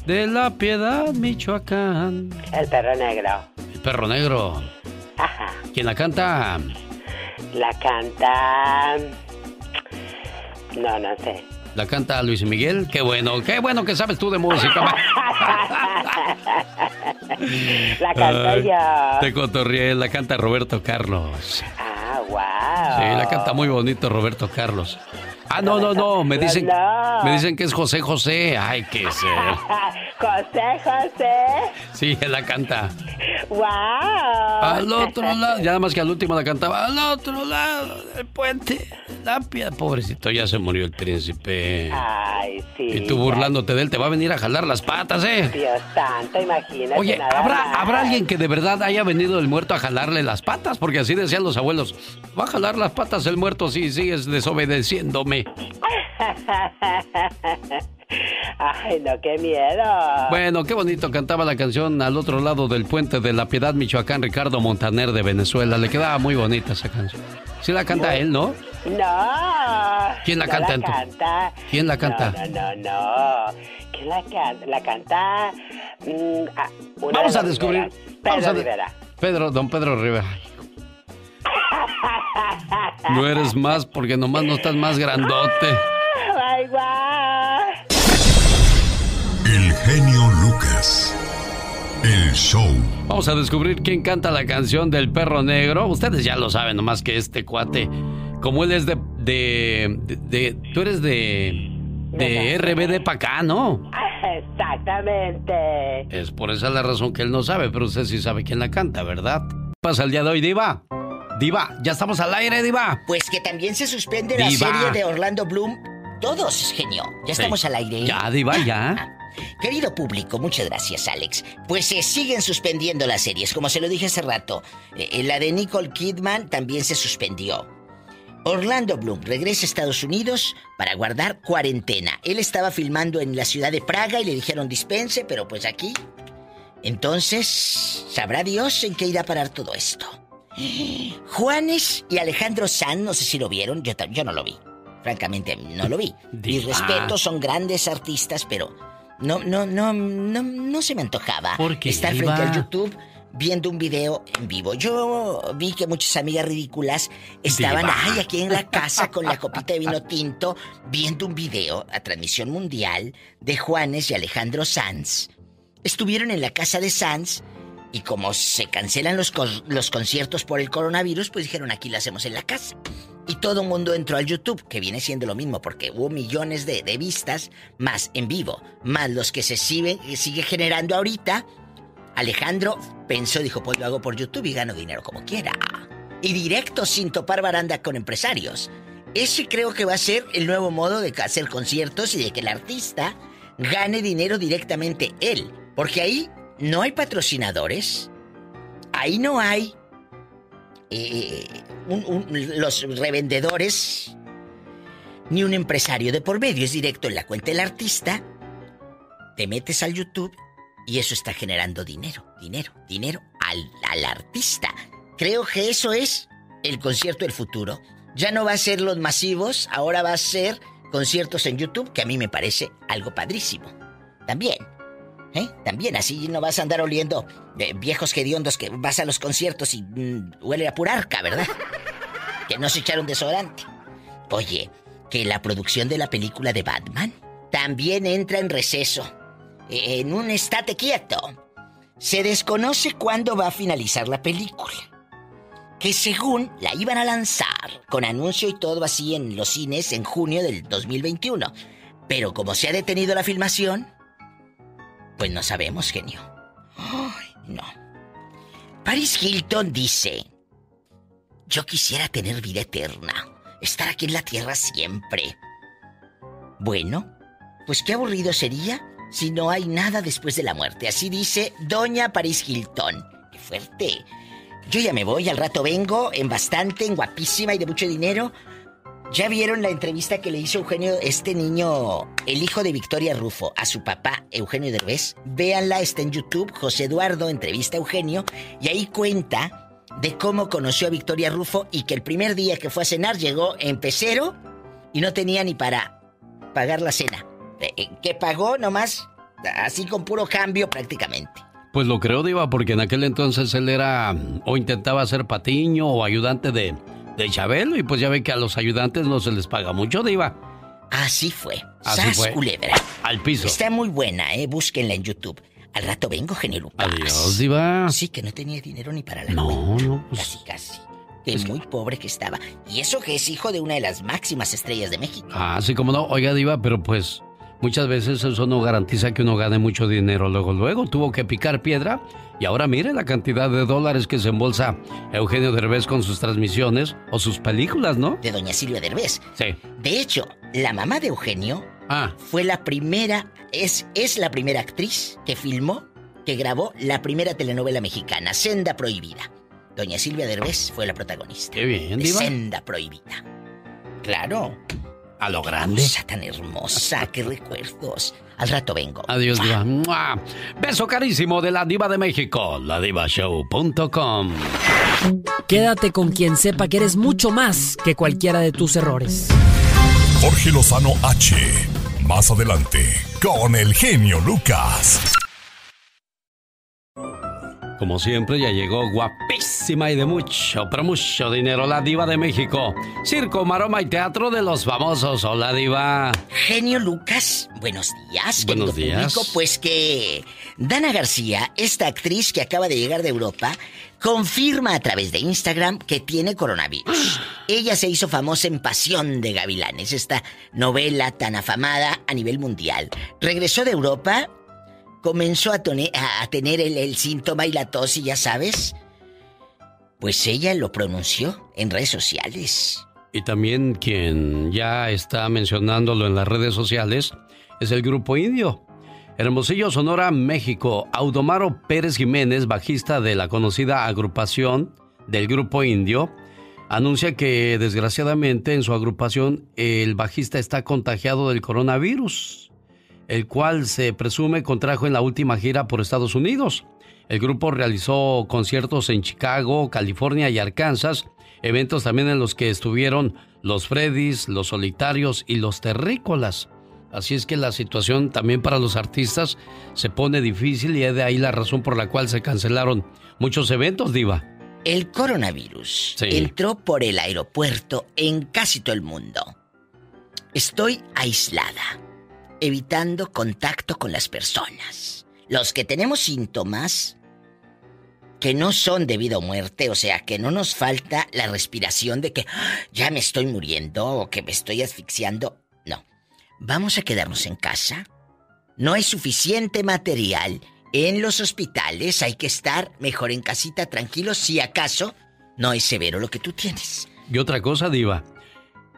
de la Piedad, Michoacán? El perro negro. El perro negro. Ajá. ¿Quién la canta? La canta. No, no sé. ¿La canta Luis Miguel? Qué bueno, qué bueno que sabes tú de música. la canta ya. Te cotorrié, la canta Roberto Carlos. Ah, wow. Sí, la canta muy bonito Roberto Carlos. Ah, no, no, no, me dicen, me dicen que es José José. Ay, qué ser. José José. Sí, él la canta. Wow. Al otro lado, ya nada más que al último la cantaba. Al otro lado del puente, la piedra. Pobrecito, ya se murió el príncipe. Ay, sí. Y tú burlándote de él, te va a venir a jalar las patas, ¿eh? Dios santo, imagínate. Oye, ¿habrá, ¿habrá alguien que de verdad haya venido el muerto a jalarle las patas? Porque así decían los abuelos. Va a jalar las patas el muerto si sigues desobedeciéndome. Ay, no, qué miedo. Bueno, qué bonito cantaba la canción al otro lado del puente de la Piedad, Michoacán, Ricardo Montaner de Venezuela. Le quedaba muy bonita esa canción. Sí la canta él, ¿no? No. ¿Quién la no canta? La canta. ¿Quién la canta? No, no, no. ¿Quién la canta? La canta. Mm, ah, Vamos a descubrir. Pedro Vamos a de... Rivera. Pedro, don Pedro Rivera. No eres más porque nomás no estás más grandote. Ay, guau. El show. Vamos a descubrir quién canta la canción del perro negro. Ustedes ya lo saben, nomás que este cuate, como él es de. de. de, de tú eres de. de RBD para acá, ¿no? Exactamente. Es por esa la razón que él no sabe, pero usted sí sabe quién la canta, ¿verdad? ¿Qué pasa el día de hoy, Diva? Diva, ya estamos al aire, Diva. Pues que también se suspende la serie de Orlando Bloom. Todos, genio. Ya Sí. estamos al aire. Ya, Diva, ya. Querido público, muchas gracias, Alex. Pues se siguen suspendiendo las series, como se lo dije hace rato. Eh, la de Nicole Kidman también se suspendió. Orlando Bloom regresa a Estados Unidos para guardar cuarentena. Él estaba filmando en la ciudad de Praga y le dijeron dispense, pero pues aquí. Entonces, sabrá Dios en qué irá a parar todo esto. Juanes y Alejandro Sanz, no sé si lo vieron, yo, yo no lo vi. Francamente, no lo vi. Mis respetos, son grandes artistas, pero no, no, no, no, no se me antojaba ¿Por qué, estar frente al YouTube viendo un video en vivo. Yo vi que muchas amigas ridículas estaban Diva. ay, aquí en la casa con la copita de vino tinto viendo un video a transmisión mundial de Juanes y Alejandro Sanz. Estuvieron en la casa de Sanz y como se cancelan los, los conciertos por el coronavirus, pues dijeron aquí lo hacemos en la casa. Y todo el mundo entró al YouTube, que viene siendo lo mismo, porque hubo millones de, de vistas, más en vivo, más los que se sigue, sigue generando ahorita. Alejandro pensó, dijo, pues lo hago por YouTube y gano dinero como quiera. Y directo, sin topar baranda con empresarios. Ese creo que va a ser el nuevo modo de hacer conciertos y de que el artista gane dinero directamente él. Porque ahí no hay patrocinadores, ahí no hay eh, un- los revendedores ni un empresario de por medio. Es directo en la cuenta del artista. Te metes al YouTube y eso está generando dinero, dinero, dinero al, al artista. Creo que eso es el concierto del futuro. Ya no va a ser los masivos, ahora va a ser conciertos en YouTube, que a mí me parece algo padrísimo. También. ¿Eh? También, así no vas a andar oliendo eh, viejos hediondos que vas a los conciertos y mm, huele a purarca, ¿verdad? que no se echaron desodorante. Oye, que la producción de la película de Batman también entra en receso. Eh, En un estate quieto. Se desconoce cuándo va a finalizar la película. Que según la iban a lanzar, con anuncio y todo así en los cines en junio del 2021. Pero como se ha detenido la filmación, pues no sabemos, genio. Ay, no. Paris Hilton dice, yo quisiera tener vida eterna, estar aquí en la tierra siempre. Bueno, pues qué aburrido sería si no hay nada después de la muerte. Así dice Doña Paris Hilton. Qué fuerte. Yo ya me voy, al rato vengo, en bastante, en guapísima y de mucho dinero. ¿Ya vieron la entrevista que le hizo Eugenio, este niño, el hijo de Victoria Rufo, a su papá, Eugenio Derbez? Véanla, está en YouTube, José Eduardo entrevista a Eugenio, y ahí cuenta de cómo conoció a Victoria Rufo y que el primer día que fue a cenar llegó en pecero y no tenía ni para pagar la cena. Eh, eh, que pagó nomás así con puro cambio prácticamente. Pues lo creo, Diva, porque en aquel entonces él era o intentaba ser patiño o ayudante de de Chabelo y pues ya ve que a los ayudantes no se les paga mucho, Diva. Así fue. Así fue. culebra. Al piso. Está muy buena, ¿eh? Búsquenla en YouTube. Al rato vengo, genio Adiós, Diva. Sí, que no tenía dinero ni para la No, no. Pues... Casi, casi. Que muy pobre que estaba. Y eso que es hijo de una de las máximas estrellas de México. Ah, sí, como no. Oiga, Diva, pero pues muchas veces eso no garantiza que uno gane mucho dinero luego. Luego tuvo que picar piedra y ahora mire la cantidad de dólares que se embolsa Eugenio Derbez con sus transmisiones o sus películas, ¿no? De doña Silvia Derbez. Sí. De hecho, la mamá de Eugenio ah. fue la primera, es, es la primera actriz que filmó, que grabó la primera telenovela mexicana, Senda Prohibida. Doña Silvia Derbez fue la protagonista. Qué bien, diva. Senda Prohibida. Claro. A lo grande. Cosa tan hermosa, qué recuerdos. Al rato vengo. Adiós, diva. Beso carísimo de la diva de México, ladivashow.com. Quédate con quien sepa que eres mucho más que cualquiera de tus errores. Jorge Lozano H. Más adelante, con el genio Lucas. Como siempre, ya llegó guapísima y de mucho, pero mucho dinero, la diva de México. Circo, maroma y teatro de los famosos. Hola, diva. Genio Lucas, buenos días, buenos días. Público. Pues que Dana García, esta actriz que acaba de llegar de Europa, confirma a través de Instagram que tiene coronavirus. Ella se hizo famosa en Pasión de Gavilanes, esta novela tan afamada a nivel mundial. Regresó de Europa comenzó a, tener el, síntoma y la tos y ya sabes, pues ella lo pronunció en redes sociales. Y también quien ya está mencionándolo en las redes sociales es el grupo indio. Hermosillo, Sonora, México. Audomaro Pérez Jiménez, bajista de la conocida agrupación del grupo indio, anuncia que desgraciadamente en su agrupación el bajista está contagiado del coronavirus el cual se presume contrajo en la última gira por Estados Unidos. El grupo realizó conciertos en Chicago, California y Arkansas, eventos también en los que estuvieron los Freddys, los Solitarios y los Terrícolas. Así es que la situación también para los artistas se pone difícil y es de ahí la razón por la cual se cancelaron muchos eventos, Diva. El coronavirus entró por el aeropuerto en casi todo el mundo. Estoy aislada evitando contacto con las personas. Los que tenemos síntomas que no son debido a muerte, o sea, que no nos falta la respiración de que ah, ya me estoy muriendo o que me estoy asfixiando. No. Vamos a quedarnos en casa. No hay suficiente material en los hospitales. Hay que estar mejor en casita tranquilos si acaso no es severo lo que tú tienes. Y otra cosa, Diva.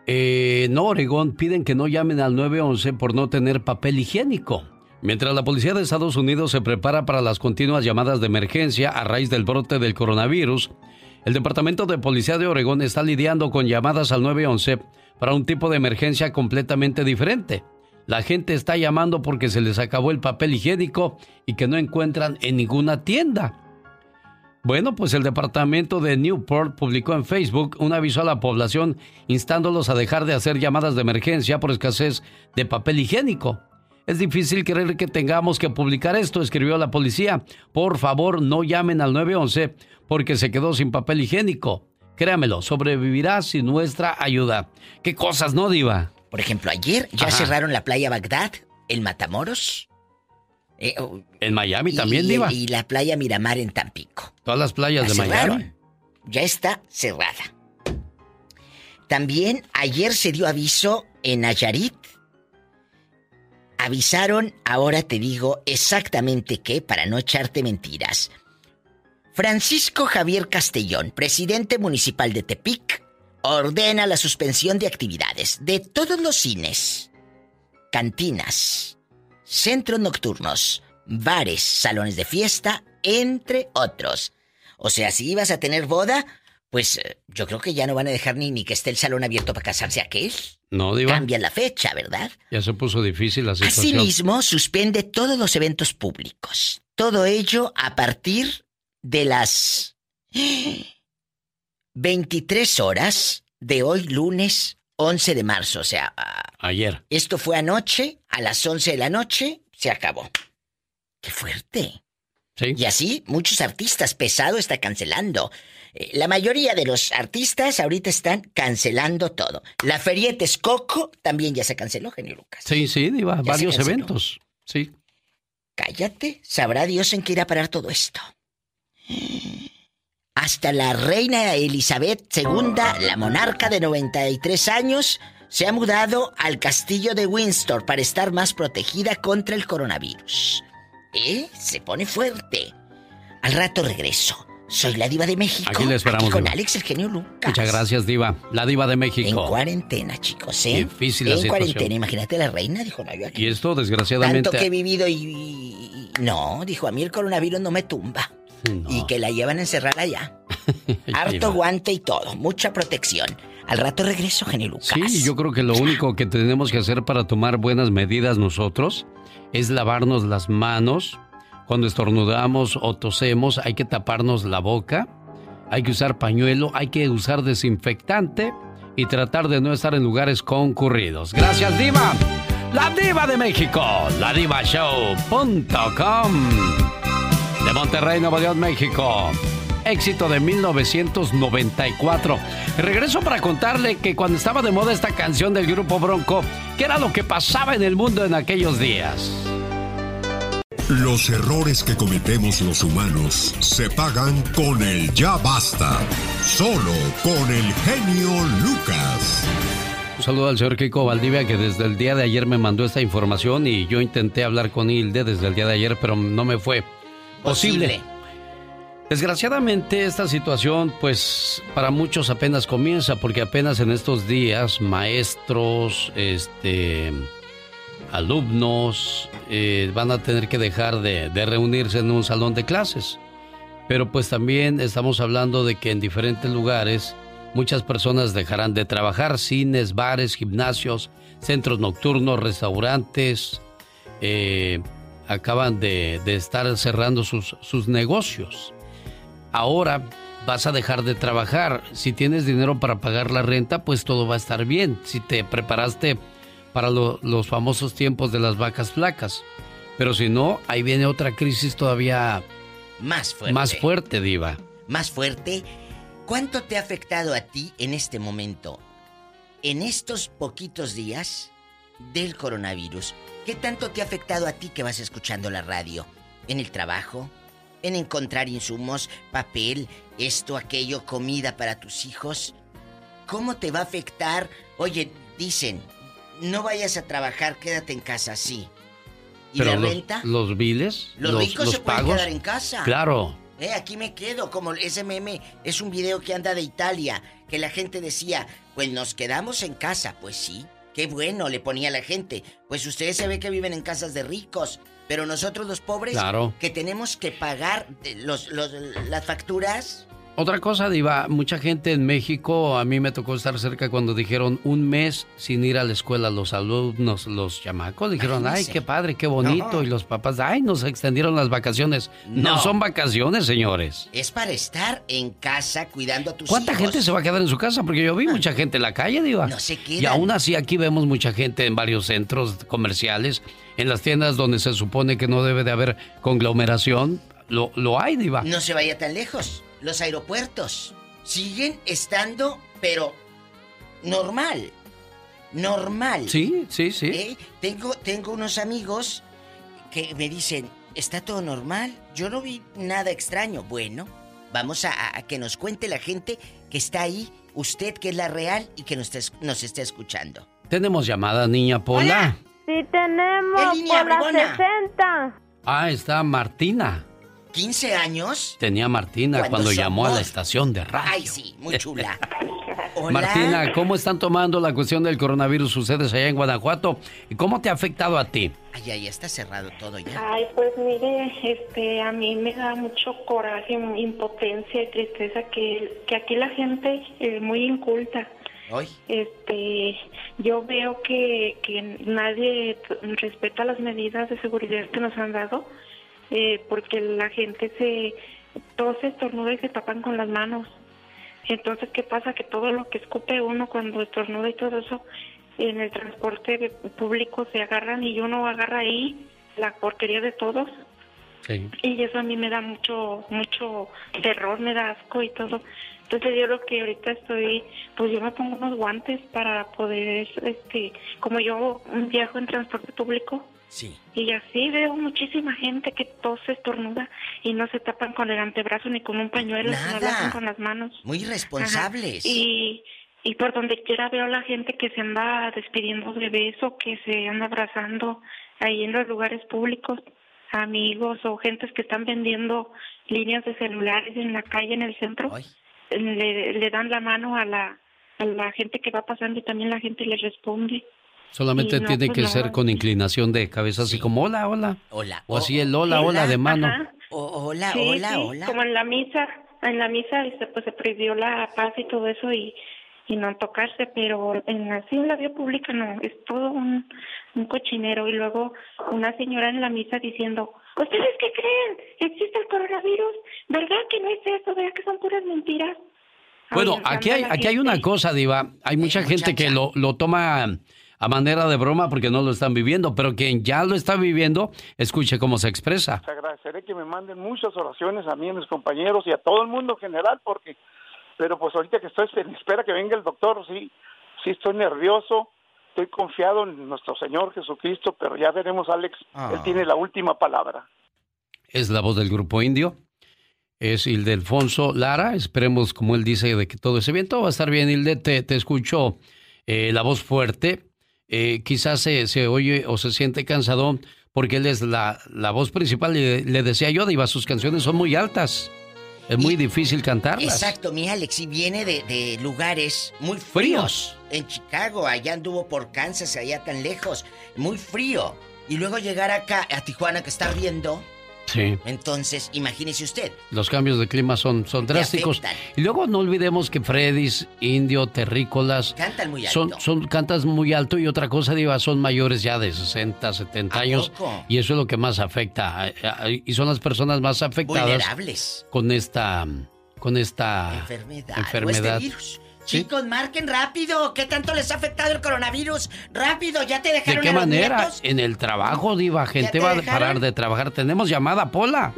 Eh, en Oregón piden que no llamen al 911 por no tener papel higiénico. Mientras la policía de Estados Unidos se prepara para las continuas llamadas de emergencia a raíz del brote del coronavirus, el Departamento de Policía de Oregón está lidiando con llamadas al 911 para un tipo de emergencia completamente diferente. La gente está llamando porque se les acabó el papel higiénico y que no encuentran en ninguna tienda. Bueno, pues el departamento de Newport publicó en Facebook un aviso a la población instándolos a dejar de hacer llamadas de emergencia por escasez de papel higiénico. Es difícil creer que tengamos que publicar esto, escribió la policía. Por favor, no llamen al 911 porque se quedó sin papel higiénico. Créamelo, sobrevivirá sin nuestra ayuda. ¿Qué cosas, no, Diva? Por ejemplo, ayer ya cerraron la playa Bagdad, el Matamoros. Eh, oh, en Miami también, Diva. Y la playa Miramar en Tampico. Todas las playas de Miami. Ya está cerrada. También ayer se dio aviso en Nayarit. Avisaron, ahora te digo exactamente qué, para no echarte mentiras. Francisco Javier Castellón, presidente municipal de Tepic, ordena la suspensión de actividades de todos los cines, cantinas, centros nocturnos, bares, salones de fiesta, entre otros. O sea, si ibas a tener boda, pues eh, yo creo que ya no van a dejar ni, ni que esté el salón abierto para casarse aquel. No, Diva. Cambian la fecha, ¿verdad? Ya se puso difícil la situación. Asimismo, suspende todos los eventos públicos. Todo ello a partir de las 23 horas de hoy, lunes 11 de marzo. O sea, ayer. Esto fue anoche, a las 11 de la noche, se acabó. ¡Qué fuerte! Sí. Y así, muchos artistas pesado está cancelando. Eh, la mayoría de los artistas ahorita están cancelando todo. La Feria Texcoco también ya se canceló, genio Lucas. Sí, sí, Diva, varios eventos. Sí. Cállate, sabrá Dios en qué irá a parar todo esto. Hasta la reina Elizabeth II, la monarca de 93 años, se ha mudado al castillo de Windsor para estar más protegida contra el coronavirus. ¿Eh? Se pone fuerte. Al rato regreso. Soy la diva de México. Aquí le esperamos. con Alex, el genio Lucas. Muchas gracias, diva. La diva de México. En cuarentena, chicos, ¿eh? Difícil la En cuarentena, imagínate la reina, dijo no, yo aquí. Y esto, desgraciadamente... Tanto que he vivido y... No, dijo, a mí el coronavirus no me tumba. Y que la llevan a encerrar allá. Harto guante y todo. Mucha protección. Al rato regreso, genio Lucas. Sí, yo creo que lo único que tenemos que hacer para tomar buenas medidas nosotros es lavarnos las manos cuando estornudamos o tosemos hay que taparnos la boca, hay que usar pañuelo, hay que usar desinfectante y tratar de no estar en lugares concurridos. Gracias, Diva. La Diva de México, ladivashow.com. De Monterrey, Nuevo León, México. Éxito de 1994. Regreso para contarle que cuando estaba de moda esta canción del grupo Bronco, ¿qué era lo que pasaba en el mundo en aquellos días? Los errores que cometemos los humanos se pagan con el ya basta. Solo con el genio Lucas. Un saludo al señor Kiko Valdivia que desde el día de ayer me mandó esta información y yo intenté hablar con Hilde desde el día de ayer, pero no me fue posible. Desgraciadamente esta situación pues para muchos apenas comienza porque apenas en estos días maestros, este alumnos eh, van a tener que dejar de, reunirse en un salón de clases. Pero pues también estamos hablando de que en diferentes lugares muchas personas dejarán de trabajar, cines, bares, gimnasios, centros nocturnos, restaurantes, eh, acaban de, estar cerrando sus, sus negocios. Ahora vas a dejar de trabajar. Si tienes dinero para pagar la renta, pues todo va a estar bien. Si te preparaste para los famosos tiempos de las vacas flacas. Pero si no, ahí viene otra crisis todavía más fuerte. Más fuerte, diva. Más fuerte. ¿Cuánto te ha afectado a ti en este momento? En estos poquitos días del coronavirus, ¿qué tanto te ha afectado a ti que vas escuchando la radio? ¿En el trabajo? ¿En encontrar insumos, papel, esto, aquello, comida para tus hijos? ¿Cómo te va a afectar? Oye, dicen, no vayas a trabajar, quédate en casa, sí. ¿Y Pero la los, renta? Los biles, los, ricos se pueden quedar en casa. Claro. Eh, aquí me quedo, como ese meme es un video que anda de Italia, que la gente decía, pues nos quedamos en casa, pues sí, qué bueno, le ponía la gente. Pues ustedes se ve que viven en casas de ricos, pero nosotros los pobres, claro. que tenemos que pagar los, las facturas, otra cosa, Diva, mucha gente en México, a mí me tocó estar cerca cuando dijeron un mes sin ir a la escuela los alumnos, los chamacos, dijeron, ay, qué padre, qué bonito, y los papás, ay, nos extendieron las vacaciones. No. son vacaciones, señores. Es para estar en casa cuidando a tus ¿Cuánta gente se va a quedar en su casa? Porque yo vi mucha ah. gente en la calle, Diva. No se queda. Y aún así aquí vemos mucha gente en varios centros comerciales, en las tiendas donde se supone que no debe de haber conglomeración, lo, lo hay, Diva. No se vaya tan lejos los aeropuertos siguen estando, pero normal. Normal. Sí, sí, sí. ¿Eh? Tengo, tengo unos amigos que me dicen, ¿está todo normal? Yo no vi nada extraño. Bueno, vamos a, que nos cuente la gente que está ahí, usted que es la real y que nos, está, nos está escuchando. Tenemos llamada, niña Pola. Sí, tenemos. por 60. Ah, está Martina. ¿15 años? Tenía Martina cuando, llamó a la estación de radio. Ay, sí, muy chula. Martina, ¿cómo están tomando la cuestión del coronavirus ustedes allá en Guanajuato? ¿Y cómo te ha afectado a ti? Ay, ahí está cerrado todo ya. Ay, pues mire, este, a mí me da mucho coraje, impotencia y tristeza que, que aquí la gente es muy inculta. ¿Hoy? Este, yo veo que, que nadie respeta las medidas de seguridad que nos han dado, eh, porque la gente se, todos se estornuda y se tapan con las manos. Entonces, ¿qué pasa? Que todo lo que escupe uno cuando estornuda y todo eso, en el transporte público se agarran y uno agarra ahí la porquería de todos. Sí. Y eso a mí me da mucho, mucho terror, me da asco y todo. Entonces yo creo que ahorita estoy, pues yo me pongo unos guantes para poder, este, como yo viajo en transporte público, Sí. y así veo muchísima gente que tose, estornuda y no se tapan con el antebrazo ni con un pañuelo, sino lo hacen con las manos. Muy irresponsables. Ajá. Y, y por donde quiera veo la gente que se anda despidiendo de beso, que se anda abrazando ahí en los lugares públicos, amigos o gentes que están vendiendo líneas de celulares en la calle, en el centro. Le, le dan la mano a la, a la gente que va pasando y también la gente le responde. Solamente no, tiene pues que no. ser con inclinación de cabeza, así como hola, hola. Hola. O así el hola, hola de mano. Ajá. hola, Sí, hola, sí, hola. Como en la misa, en la misa este, pues se prohibió la paz y todo eso y, y no tocarse, pero en así en la vía pública no, es todo un, un cochinero. Y luego una señora en la misa diciendo, ¿ustedes qué creen? ¿Existe el coronavirus? ¿Verdad que no es eso? ¿Verdad que son puras mentiras? Bueno, Ay, aquí hay, aquí hay una cosa, Diva. Hay mucha gente que lo, lo toma a manera de broma porque no lo están viviendo, pero quien ya lo está viviendo, escuche cómo se expresa. Te agradeceré que me manden muchas oraciones a mí, a mis compañeros y a todo el mundo en general, porque, pero pues ahorita que estoy en espera que venga el doctor, sí, sí estoy nervioso, estoy confiado en nuestro Señor Jesucristo, pero ya veremos, Alex, Ah. Él tiene la última palabra. Es la voz del grupo indio. Es Ildefonso Lara. Esperemos, como él dice, de que todo ese bien. Todo va a estar bien, Hilde. Te, te escucho eh, la voz fuerte. Eh, quizás se, se oye o se siente cansado porque él es la, la voz principal. Le decía yo, Diva, sus canciones son muy altas. Es muy difícil cantarlas. Exacto, mi Alex, y viene de, de lugares muy fríos. En Chicago, allá anduvo por Kansas, allá tan lejos. Muy frío. Y luego llegar acá, a Tijuana, que está ardiendo. Sí. Entonces, imagínese usted. Los cambios de clima son, son drásticos. afectan. Y luego no olvidemos que Freddy's, Indio, Terrícolas. Cantan muy alto. son, cantas muy alto y otra cosa, Diva, son mayores ya de 60, 70 años. poco? Y eso es lo que más afecta. Y son las personas más afectadas Vulnerables. con esta, con esta Enfermedad. enfermedad. O este virus. Sí. Chicos, marquen rápido. ¿Qué tanto les ha afectado el coronavirus? Rápido, ya te ¿De dejaron qué a los manera? nietos? En el trabajo, Diva, gente te va a parar de trabajar. Tenemos llamada, Pola.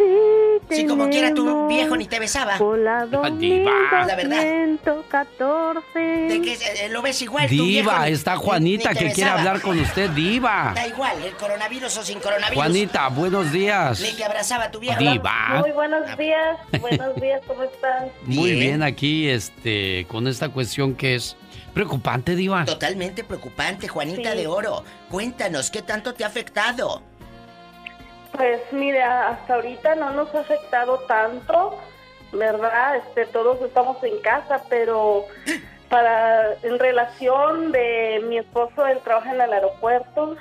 Si como quiera tu viejo ni te besaba. Hola, Diva. La verdad. 114. De que eh, lo ves igual. tu viejo Diva, está ni- Juanita ni que quiere hablar con usted, Diva. Da igual, el coronavirus o sin coronavirus. Juanita, buenos días. Ni te abrazaba tu viejo. Diva. Muy buenos días, buenos días, ¿cómo están? Muy bien aquí, este, con esta cuestión que es preocupante, Diva. Totalmente preocupante, Juanita Sí. de Oro. Cuéntanos, ¿qué tanto te ha afectado? Pues mira, hasta ahorita no nos ha afectado tanto, ¿verdad? Este, todos estamos en casa, pero para en relación de mi esposo, él trabaja en el aeropuerto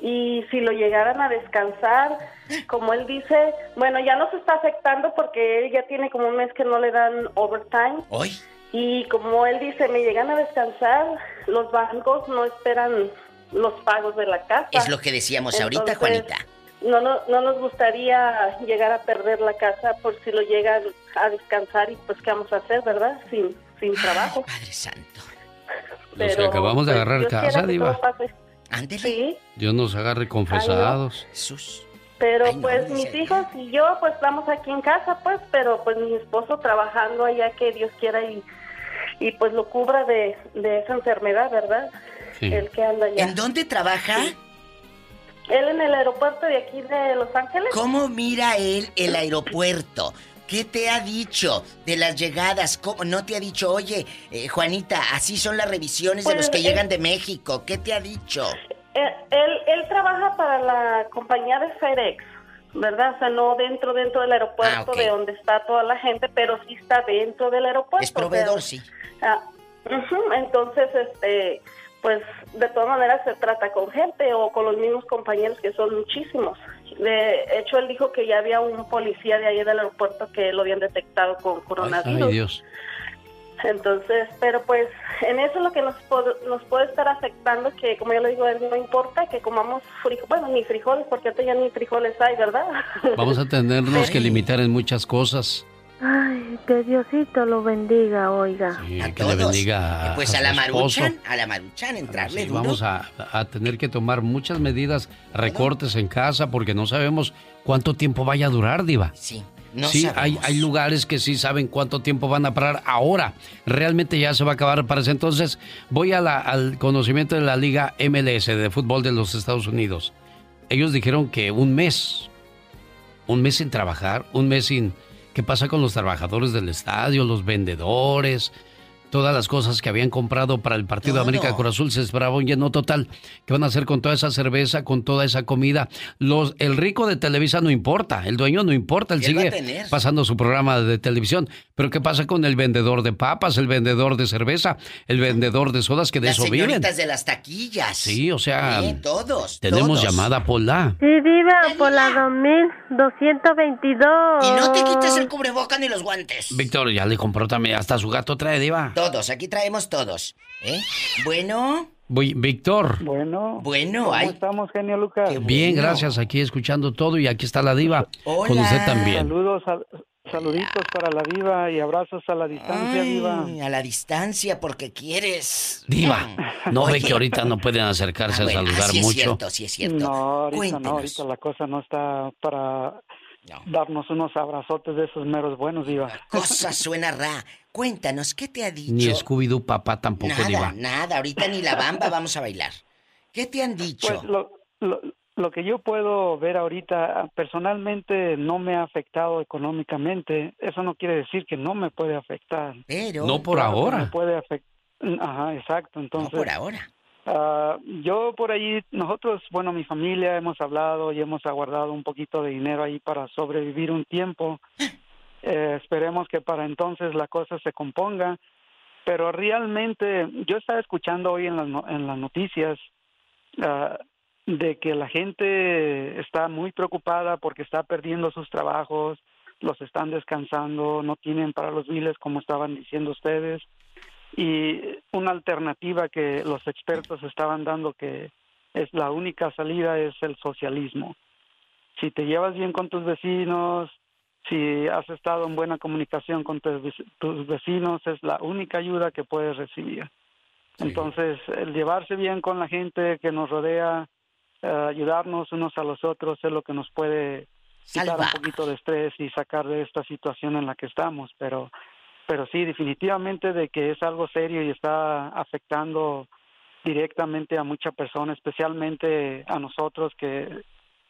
y si lo llegaran a descansar, como él dice, bueno, ya nos está afectando porque él ya tiene como un mes que no le dan overtime. Hoy. Y como él dice, me llegan a descansar, los bancos no esperan los pagos de la casa. Es lo que decíamos ahorita, Entonces, Juanita. No, no, no nos gustaría llegar a perder la casa por si lo llegan a descansar y pues qué vamos a hacer, ¿verdad? Sin, sin trabajo. Padre Santo. Los que acabamos de agarrar Dios quiera casa, Diva. pase. Sí, Dios nos agarre confesados. Jesús. pero Ay, no, pues mis hijos y yo pues estamos aquí en casa pues, pero pues mi esposo trabajando allá que Dios quiera y, y pues lo cubra de, de esa enfermedad, ¿verdad? Sí. El que anda allá. ¿En dónde trabaja? Él en el aeropuerto de aquí de Los Ángeles. ¿Cómo mira él el aeropuerto? ¿Qué te ha dicho de las llegadas? ¿Cómo? ¿No te ha dicho, oye, eh, Juanita, así son las revisiones de Pues, los que eh, llegan de México? ¿Qué te ha dicho? Él, él, él trabaja para la compañía de FedEx, ¿verdad? O sea, no dentro dentro del aeropuerto Ah, de donde está toda la gente, pero sí está dentro del aeropuerto. Es proveedor, o sea, sí. ah, Entonces, este, pues de todas maneras se trata con gente o con los mismos compañeros que son muchísimos. De hecho, él dijo que ya había un policía de ahí del aeropuerto que lo habían detectado con coronavirus. Ay, Dios. Entonces, pero pues en eso lo que nos, nos puede estar afectando, que como yo le digo, no importa que comamos frijoles, bueno, ni frijoles, porque ahorita ya ni frijoles hay, ¿verdad? Vamos a tenernos que limitar en muchas cosas. Ay, que Diosito lo bendiga, oiga. Sí, que le bendiga a, Pues a, la maruchan, a la maruchan, entrarle sí, Vamos a, a, tener que tomar muchas medidas, recortes en casa, porque no sabemos cuánto tiempo vaya a durar, Diva. Sí. No sí, hay, hay, lugares que sí saben cuánto tiempo van a parar ahora. Realmente ya se va a acabar para ese entonces. Voy a la, al conocimiento de la Liga MLS de fútbol de los Estados Unidos. Ellos dijeron que un mes, un mes sin trabajar, un mes sin... ¿Qué pasa con los trabajadores del estadio, los vendedores? Todas las cosas que habían comprado para el partido de América Cruz Azul se esperaba un lleno total. ¿Qué van a hacer con toda esa cerveza, con toda esa comida? Los, el rico de Televisa no importa, el dueño no importa, él sigue pasando su programa de televisión. Pero ¿qué pasa con el vendedor de papas, el vendedor de cerveza, el vendedor de sodas que de las eso viven? de las taquillas. Sí, o sea, sí, todos. Tenemos todos. llamada Pola. Sí, diva, por la 2222. Y no te quites el cubreboca ni los guantes. Víctor ya le compró también, hasta su gato trae, diva. Todos, aquí traemos todos. ¿Eh? Bueno. Voy, Víctor. Bueno. Bueno, ¿Cómo ay. estamos, genio Lucas? Bien, gracias. Aquí escuchando todo y aquí está la diva. Hola. Con usted también. Saludos, a, saluditos para la diva y abrazos a la distancia, Ay, diva. A la distancia, porque quieres. Diva, ¿no Oye. ve que ahorita no pueden acercarse Ah, bueno, a saludar sí es mucho? cierto, sí es cierto. No, ahorita Cuéntenos. no, ahorita la cosa no está para darnos unos abrazotes de esos meros buenos, diva. Cosa suena ra. Cuéntanos, ¿qué te ha dicho? Ni Scooby-Doo papá tampoco, nada, diva. nada, ahorita ni la bamba vamos a bailar. ¿Qué te han dicho? Pues lo, lo, lo que yo puedo ver ahorita, personalmente no me ha afectado económicamente. Eso no quiere decir que no me puede afectar. Pero. No por Claro ahora. me puede afectar. Ajá, exacto. Entonces, No por ahora. Ah, yo por ahí, nosotros, bueno, mi familia hemos hablado y hemos aguardado un poquito de dinero ahí para sobrevivir un tiempo. Eh, esperemos que para entonces la cosa se componga. Pero realmente, yo estaba escuchando hoy en las, en las noticias ah, de que la gente está muy preocupada porque está perdiendo sus trabajos, los están descansando, no tienen para los biles como estaban diciendo ustedes y una alternativa que los expertos estaban dando que es la única salida es el socialismo. Si te llevas bien con tus vecinos, si has estado en buena comunicación con tus vec- tus vecinos, es la única ayuda que puedes recibir. Entonces, el llevarse bien con la gente que nos rodea, eh, ayudarnos unos a los otros es lo que nos puede quitar un poquito de estrés y sacar de esta situación en la que estamos, pero pero sí, definitivamente de que es algo serio y está afectando directamente a mucha persona, especialmente a nosotros que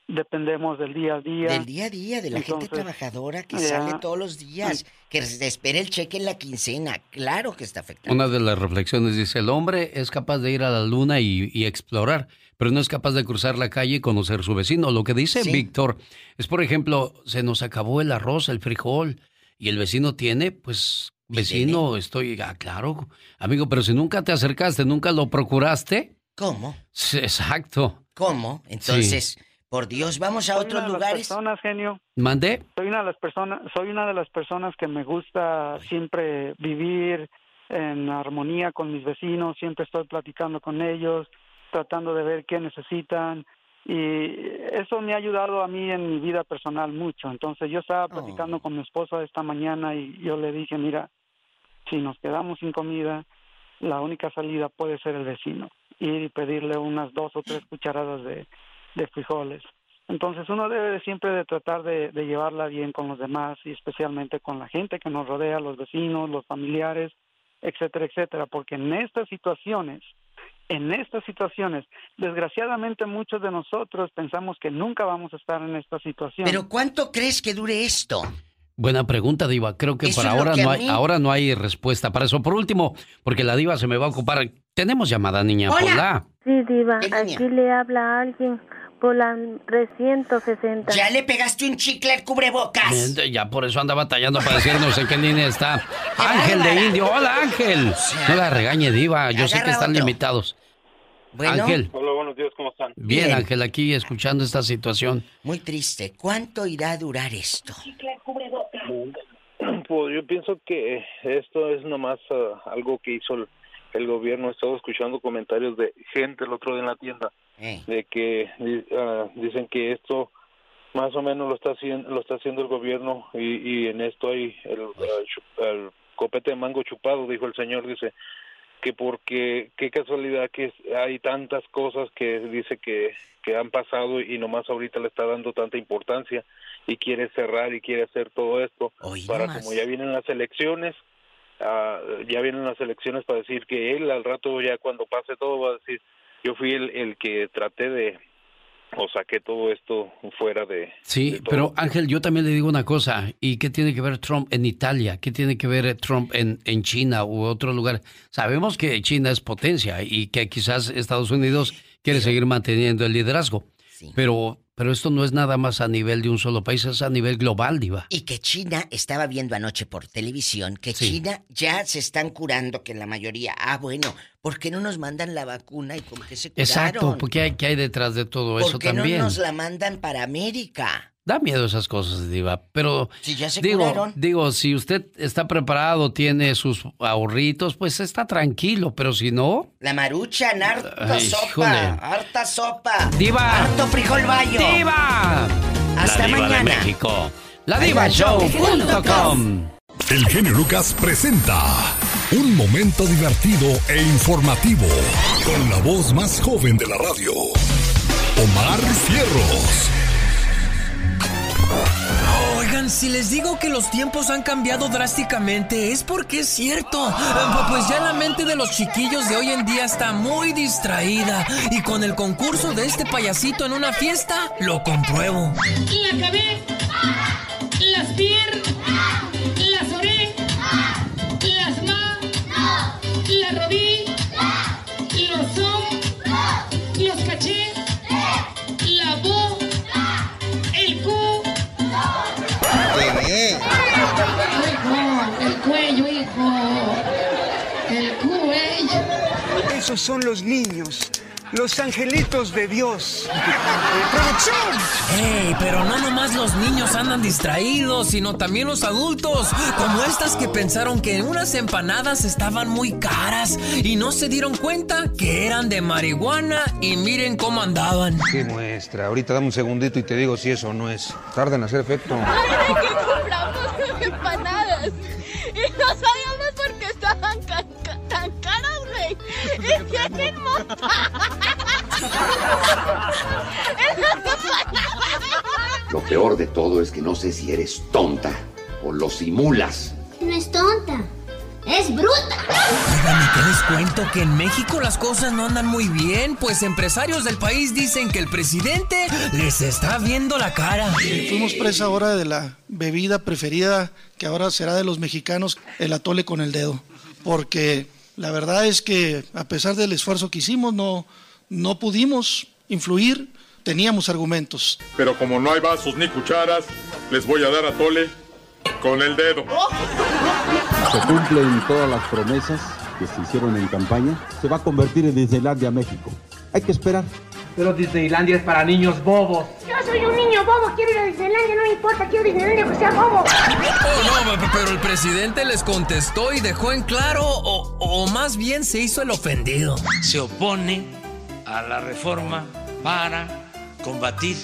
dependemos del día a día. Del día a día, de la gente trabajadora que ya. sale todos los días, que se espera el cheque en la quincena. Claro que está afectando. Una de las reflexiones dice, el hombre es capaz de ir a la luna y, y explorar, pero no es capaz de cruzar la calle y conocer su vecino. Lo que dice Sí. Víctor es, por ejemplo, se nos acabó el arroz, el frijol, y el vecino tiene, pues, vecino, estoy, ah, claro, amigo, pero si nunca te acercaste, nunca lo procuraste. ¿Cómo? Sí, Exacto. ¿Cómo? Entonces, por Dios, vamos a Soy otros una de las lugares. personas, genio. ¿Mandé? Soy una de las personas, soy una de las personas que me gusta siempre vivir en armonía con mis vecinos, siempre estoy platicando con ellos, tratando de ver qué necesitan y eso me ha ayudado a mí en mi vida personal mucho. Entonces yo estaba platicando con mi esposa esta mañana y yo le dije, mira, si nos quedamos sin comida, la única salida puede ser el vecino, ir y pedirle unas dos o tres cucharadas de, de frijoles. Entonces uno debe de siempre de tratar de, de llevarla bien con los demás y especialmente con la gente que nos rodea, los vecinos, los familiares, etcétera, etcétera, porque en estas situaciones, en estas situaciones, desgraciadamente muchos de nosotros pensamos que nunca vamos a estar en esta situación. Pero ¿cuánto crees que dure esto? Buena pregunta, Diva. Creo que lo ahora que no a hay, mí- ahora no hay respuesta para eso. Por último, porque la Diva se me va a ocupar. Tenemos llamada, niña. Hola. Hola. Sí, diva, aquí le habla alguien. por la 360. ¿Ya le pegaste un chicle al cubrebocas? Ya por eso anda batallando para decirnos en qué línea está. Ángel de Indio. Hola, Ángel. No la regañe, Diva. Yo sé que están limitados. Ángel. Hola, buenos días, ¿cómo están? Bien, Ángel, aquí escuchando esta situación. Muy triste. ¿Cuánto irá a durar esto? Pues yo pienso que esto es nomás ah, algo que hizo el, el gobierno. He estado escuchando comentarios de gente el otro día en la tienda Eh. de que ah, dicen que esto más o menos lo está haciendo lo está haciendo el gobierno y, y en esto hay el, el copete de mango chupado dijo el señor dice que porque qué casualidad que hay tantas cosas que dice que que han pasado y nomás ahorita le está dando tanta importancia y quiere cerrar y quiere hacer todo esto para nomás. como ya vienen las elecciones ah, ya vienen las elecciones para decir que él al rato ya cuando pase todo va a decir yo fui el, el que traté de o saqué todo esto fuera de Sí, pero Ángel, yo también le digo una cosa. ¿Y qué tiene que ver Trump en Italia? ¿Qué tiene que ver Trump en, en China u otro lugar? Sabemos que China es potencia y que quizás Estados Unidos quiere seguir manteniendo el liderazgo. Pero, pero esto no es nada más a nivel de un solo país, es a nivel global, Diva. Y que China, estaba viendo anoche por televisión, que Sí. China ya se están curando, que la mayoría, ah, bueno, ¿por qué no nos mandan la vacuna y con qué se curaron? Exacto, porque hay, ¿qué hay detrás de todo eso ¿Por qué también? no nos la mandan para América? Da miedo esas cosas, Diva. Pero Si ya se digo, curaron. digo, si usted está preparado, tiene sus ahorritos, pues está tranquilo. Pero si no, La maruchan, harta Ay, sopa, híjole. harta sopa. Diva. Harto frijol bayo. ¡Diva! Hasta la Diva mañana. de México. La Ahí va el Show.com. El genio Lucas presenta un momento divertido e informativo con la voz más joven de la radio, Omar Fierros. Si les digo que los tiempos han cambiado drásticamente, es porque es cierto. Eh, Pues ya la mente de los chiquillos de hoy en día está muy distraída. Y con el concurso de este payasito en una fiesta, lo compruebo. La cabeza, las piernas, las Esos son los niños, los angelitos de Dios. ¡Producción! ¡Ey! Pero no nomás los niños andan distraídos, sino también los adultos, como estas que pensaron que unas empanadas estaban muy caras y no se dieron cuenta que eran de marihuana y miren cómo andaban. Qué muestra. Ahorita dame un segundito y te digo si eso no es. Tarda en hacer efecto. Lo peor de todo es que no sé si eres tonta o lo simulas. No es tonta, es bruta. Oigan, ¿y qué les cuento? Que en México las cosas no andan muy bien, pues empresarios del país dicen que el presidente les está viendo la cara. Fuimos presa ahora de la bebida preferida que ahora será de los mexicanos, el atole con el dedo. Porque la verdad es que a pesar del esfuerzo que hicimos, no, no pudimos influir, teníamos argumentos. Pero como no hay vasos ni cucharas, les voy a dar a Tole con el dedo. Se cumplen todas las promesas que se hicieron en campaña. Se va a convertir en Disneylandia México. Hay que esperar. Pero Disneylandia es para niños bobos. Yo soy un niño bobo, quiero ir a Disneylandia, no me importa, quiero Disneylandia que sea bobo. Oh, no, pe- pero el presidente les contestó y dejó en claro, o, o más bien se hizo el ofendido. se opone a la reforma para combatir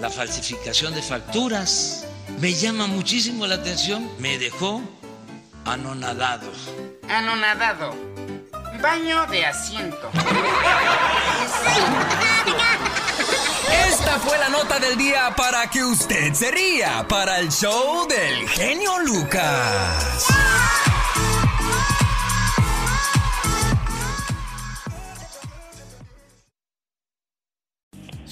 la falsificación de facturas. Me llama muchísimo la atención, me dejó anonadado. Anonadado. Baño de asiento. Esta fue la nota del día para que usted se ría para el show del genio Lucas.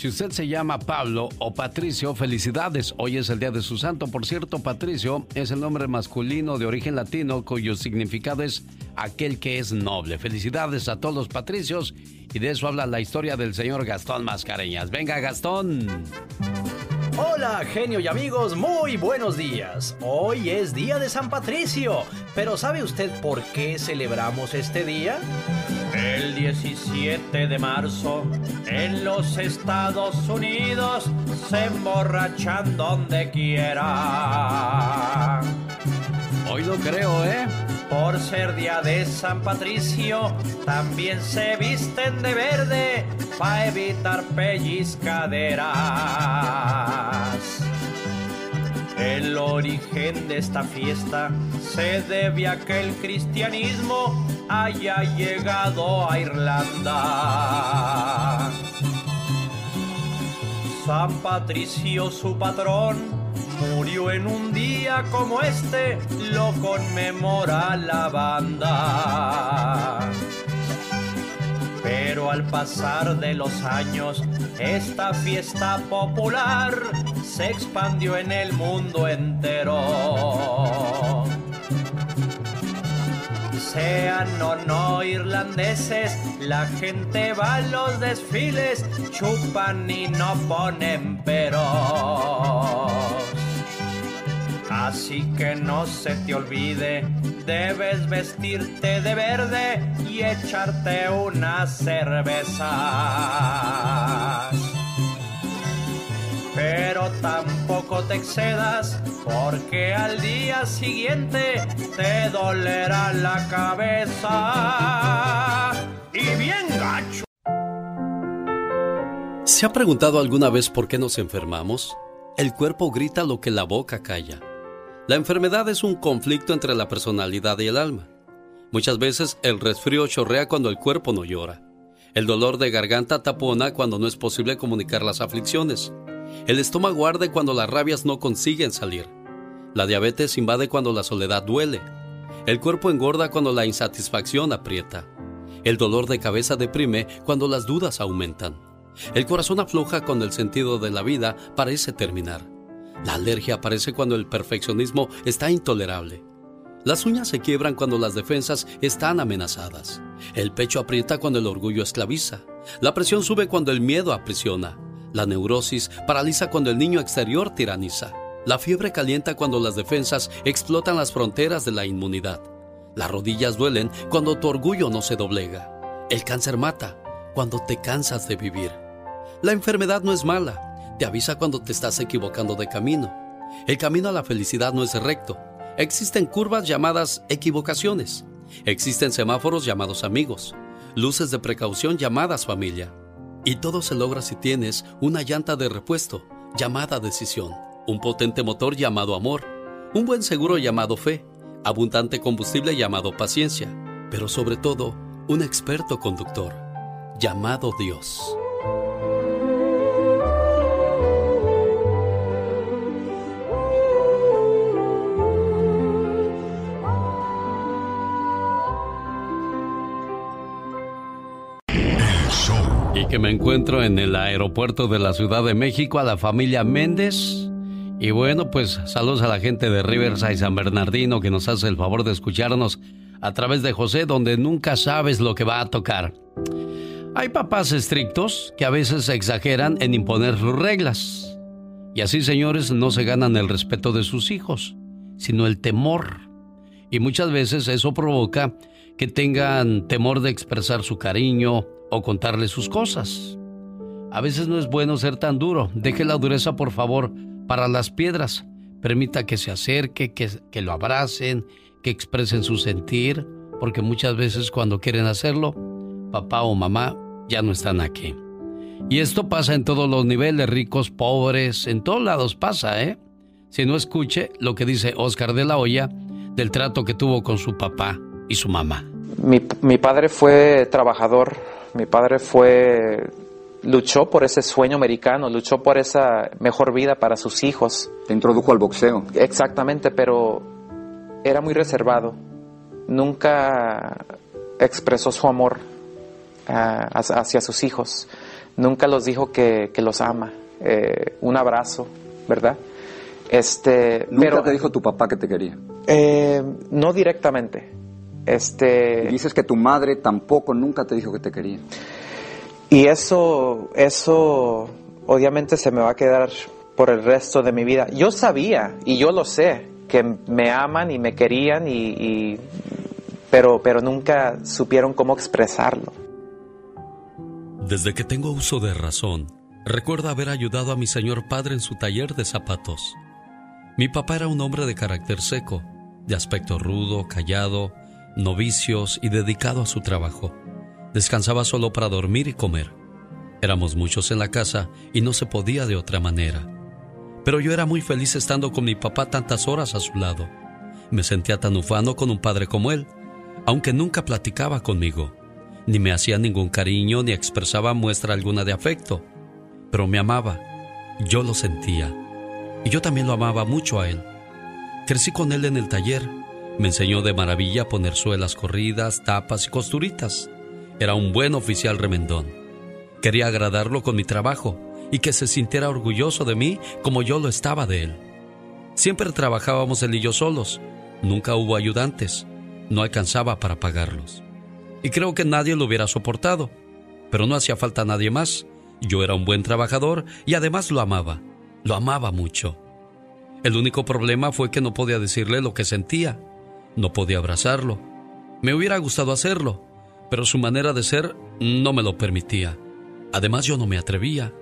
Si usted se llama Pablo o Patricio, felicidades. Hoy es el día de su santo. Por cierto, Patricio es el nombre masculino de origen latino cuyo significado es aquel que es noble. Felicidades a todos los patricios y de eso habla la historia del señor Gastón Mascareñas. Venga, Gastón. Hola, genio y amigos, muy buenos días. Hoy es día de San Patricio, pero ¿sabe usted por qué celebramos este día? El 17 de marzo, en los Estados Unidos, se emborrachan donde quiera. Hoy lo creo, ¿eh? Por ser día de San Patricio, también se visten de verde para evitar pellizcaderas. El origen de esta fiesta se debe a que el cristianismo haya llegado a Irlanda. San Patricio, su patrón, murió en un día como este, lo conmemora la banda. Pero al pasar de los años, esta fiesta popular se expandió en el mundo entero. Sean o no irlandeses, la gente va a los desfiles, chupan y no ponen pero. Así que no se te olvide, debes vestirte de verde y echarte unas cervezas. Pero tampoco te excedas, porque al día siguiente te dolerá la cabeza. Y bien gacho. ¿Se ha preguntado alguna vez por qué nos enfermamos? El cuerpo grita lo que la boca calla. La enfermedad es un conflicto entre la personalidad y el alma. Muchas veces el resfrío chorrea cuando el cuerpo no llora. El dolor de garganta tapona cuando no es posible comunicar las aflicciones. El estómago arde cuando las rabias no consiguen salir. La diabetes invade cuando la soledad duele. El cuerpo engorda cuando la insatisfacción aprieta. El dolor de cabeza deprime cuando las dudas aumentan. El corazón afloja cuando el sentido de la vida parece terminar. La alergia aparece cuando el perfeccionismo está intolerable. Las uñas se quiebran cuando las defensas están amenazadas. El pecho aprieta cuando el orgullo esclaviza. La presión sube cuando el miedo aprisiona. La neurosis paraliza cuando el niño exterior tiraniza. La fiebre calienta cuando las defensas explotan las fronteras de la inmunidad. Las rodillas duelen cuando tu orgullo no se doblega. El cáncer mata cuando te cansas de vivir. La enfermedad no es mala, te avisa cuando te estás equivocando de camino. El camino a la felicidad no es recto. Existen curvas llamadas equivocaciones. Existen semáforos llamados amigos. Luces de precaución llamadas familia. Y todo se logra si tienes una llanta de repuesto llamada decisión. Un potente motor llamado amor. Un buen seguro llamado fe. Abundante combustible llamado paciencia. Pero sobre todo, un experto conductor llamado Dios. Que me encuentro en el aeropuerto de la Ciudad de México a la familia Méndez. Y bueno, pues saludos a la gente de Riverside San Bernardino que nos hace el favor de escucharnos a través de José, donde nunca sabes lo que va a tocar. Hay papás estrictos que a veces exageran en imponer sus reglas. Y así, señores, no se ganan el respeto de sus hijos, sino el temor. Y muchas veces eso provoca que tengan temor de expresar su cariño o contarle sus cosas. A veces no es bueno ser tan duro. Deje la dureza, por favor, para las piedras. Permita que se acerque, que, lo abracen, que expresen su sentir, porque muchas veces cuando quieren hacerlo, papá o mamá ya no están aquí. Y esto pasa en todos los niveles, ricos, pobres, en todos lados pasa, ¿eh? Si no escuche lo que dice Oscar de la Hoya del trato que tuvo con su papá y su mamá. Mi, mi padre fue trabajador, mi padre fue luchó por ese sueño americano, luchó por esa mejor vida para sus hijos. Te introdujo al boxeo. Exactamente, pero era muy reservado. Nunca expresó su amor uh, hacia sus hijos. nunca los dijo que, que los ama. Eh, un abrazo, ¿verdad? Este, ¿Nunca pero, te dijo tu papá que te quería? eh, no directamente. Este, Y dices que tu madre tampoco nunca te dijo que te quería. Y eso, eso obviamente se me va a quedar por el resto de mi vida. Yo sabía, y yo lo sé, que me aman y me querían, y, y- pero, pero nunca supieron cómo expresarlo. Desde que tengo uso de razón, recuerdo haber ayudado a mi señor padre en su taller de zapatos. Mi papá era un hombre de carácter seco, de aspecto rudo, callado, novicios y dedicado a su trabajo. Descansaba solo para dormir y comer. Éramos muchos en la casa y no se podía de otra manera. Pero yo era muy feliz estando con mi papá tantas horas a su lado. Me sentía tan ufano con un padre como él, aunque nunca platicaba conmigo, ni me hacía ningún cariño ni expresaba muestra alguna de afecto. Pero me amaba, yo lo sentía, y yo también lo amaba mucho a él. Crecí con él en el taller, me enseñó de maravilla a poner suelas corridas, tapas y costuritas. Era un buen oficial remendón. Quería agradarlo con mi trabajo y que se sintiera orgulloso de mí como yo lo estaba de él. Siempre trabajábamos él y yo solos, nunca hubo ayudantes, no alcanzaba para pagarlos. Y creo que nadie lo hubiera soportado, pero no hacía falta nadie más. Yo era un buen trabajador y además lo amaba, lo amaba mucho. El único problema fue que no podía decirle lo que sentía, no podía abrazarlo. Me hubiera gustado hacerlo, pero su manera de ser no me lo permitía. Además yo no me atrevía.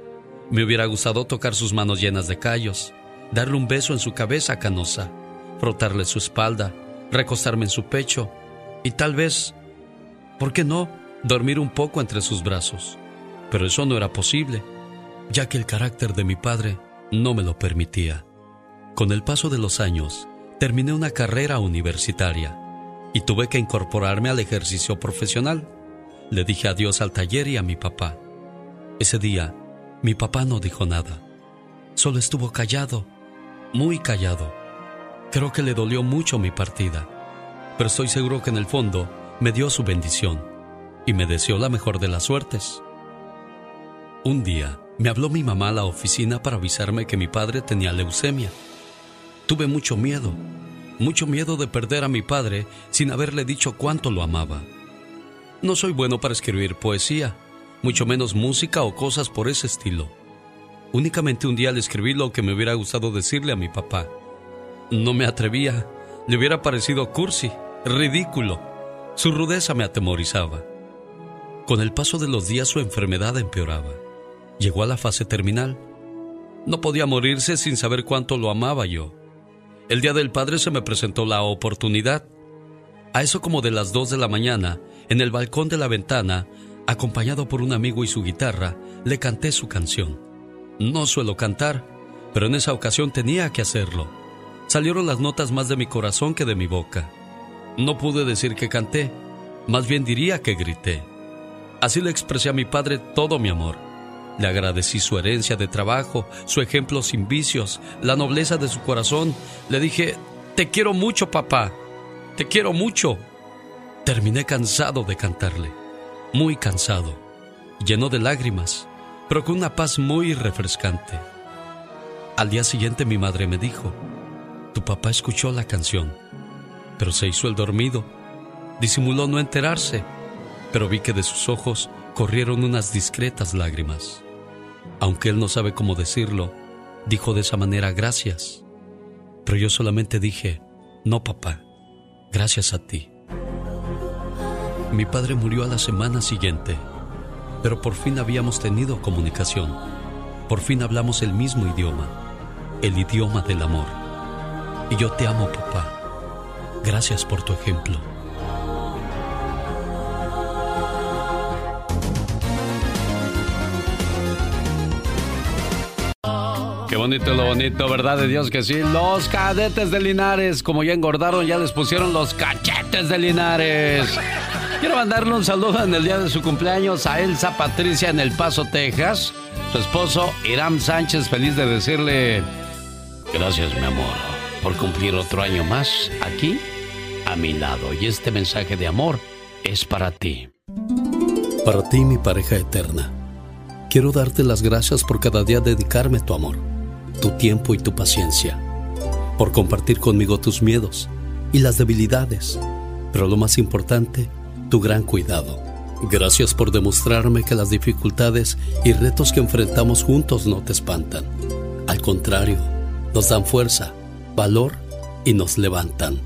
Me hubiera gustado tocar sus manos llenas de callos, darle un beso en su cabeza canosa, frotarle su espalda, recostarme en su pecho y tal vez, ¿por qué no?, dormir un poco entre sus brazos. Pero eso no era posible, ya que el carácter de mi padre no me lo permitía. Con el paso de los años, terminé una carrera universitaria y tuve que incorporarme al ejercicio profesional. Le dije adiós al taller y a mi papá. Ese día, mi papá no dijo nada. Solo estuvo callado, muy callado. Creo que le dolió mucho mi partida, pero estoy seguro que en el fondo me dio su bendición y me deseó la mejor de las suertes. Un día me habló mi mamá a la oficina para avisarme que mi padre tenía leucemia. Tuve mucho miedo, mucho miedo de perder a mi padre sin haberle dicho cuánto lo amaba. No soy bueno para escribir poesía, mucho menos música o cosas por ese estilo. Únicamente un día le escribí lo que me hubiera gustado decirle a mi papá. No me atrevía, le hubiera parecido cursi, ridículo. Su rudeza me atemorizaba. Con el paso de los días su enfermedad empeoraba. Llegó a la fase terminal. No podía morirse sin saber cuánto lo amaba yo. El día del padre se me presentó la oportunidad. A eso como de las dos de la mañana, en el balcón de la ventana, acompañado por un amigo y su guitarra, le canté su canción. No suelo cantar, pero en esa ocasión tenía que hacerlo. Salieron las notas más de mi corazón que de mi boca. No pude decir que canté, más bien diría que grité. Así le expresé a mi padre todo mi amor. Le agradecí su herencia de trabajo, su ejemplo sin vicios, la nobleza de su corazón. Le dije, te quiero mucho, papá. Te quiero mucho. Terminé cansado de cantarle, muy cansado, lleno de lágrimas, pero con una paz muy refrescante. Al día siguiente mi madre me dijo, tu papá escuchó la canción, pero se hizo el dormido. Disimuló no enterarse, pero vi que de sus ojos corrieron unas discretas lágrimas. Aunque él no sabe cómo decirlo, dijo de esa manera gracias. Pero yo solamente dije, no papá, gracias a ti. Mi padre murió a la semana siguiente, pero por fin habíamos tenido comunicación. Por fin hablamos el mismo idioma, el idioma del amor. Y yo te amo, papá. Gracias por tu ejemplo. Qué bonito lo bonito, ¿verdad? De Dios que sí. Los cadetes de Linares, como ya engordaron, ya les pusieron los cachetes de Linares. Quiero mandarle un saludo en el día de su cumpleaños a Elsa Patricia en El Paso, Texas. Su esposo, Iram Sánchez, feliz de decirle, gracias mi amor, por cumplir otro año más aquí, a mi lado. Y este mensaje de amor es para ti. Para ti, mi pareja eterna quiero darte las gracias por cada día dedicarme tu amor, tu tiempo y tu paciencia, por compartir conmigo tus miedos y las debilidades, pero lo más importante, tu gran cuidado. Gracias por demostrarme que las dificultades y retos que enfrentamos juntos no te espantan. Al contrario, nos dan fuerza, valor y nos levantan.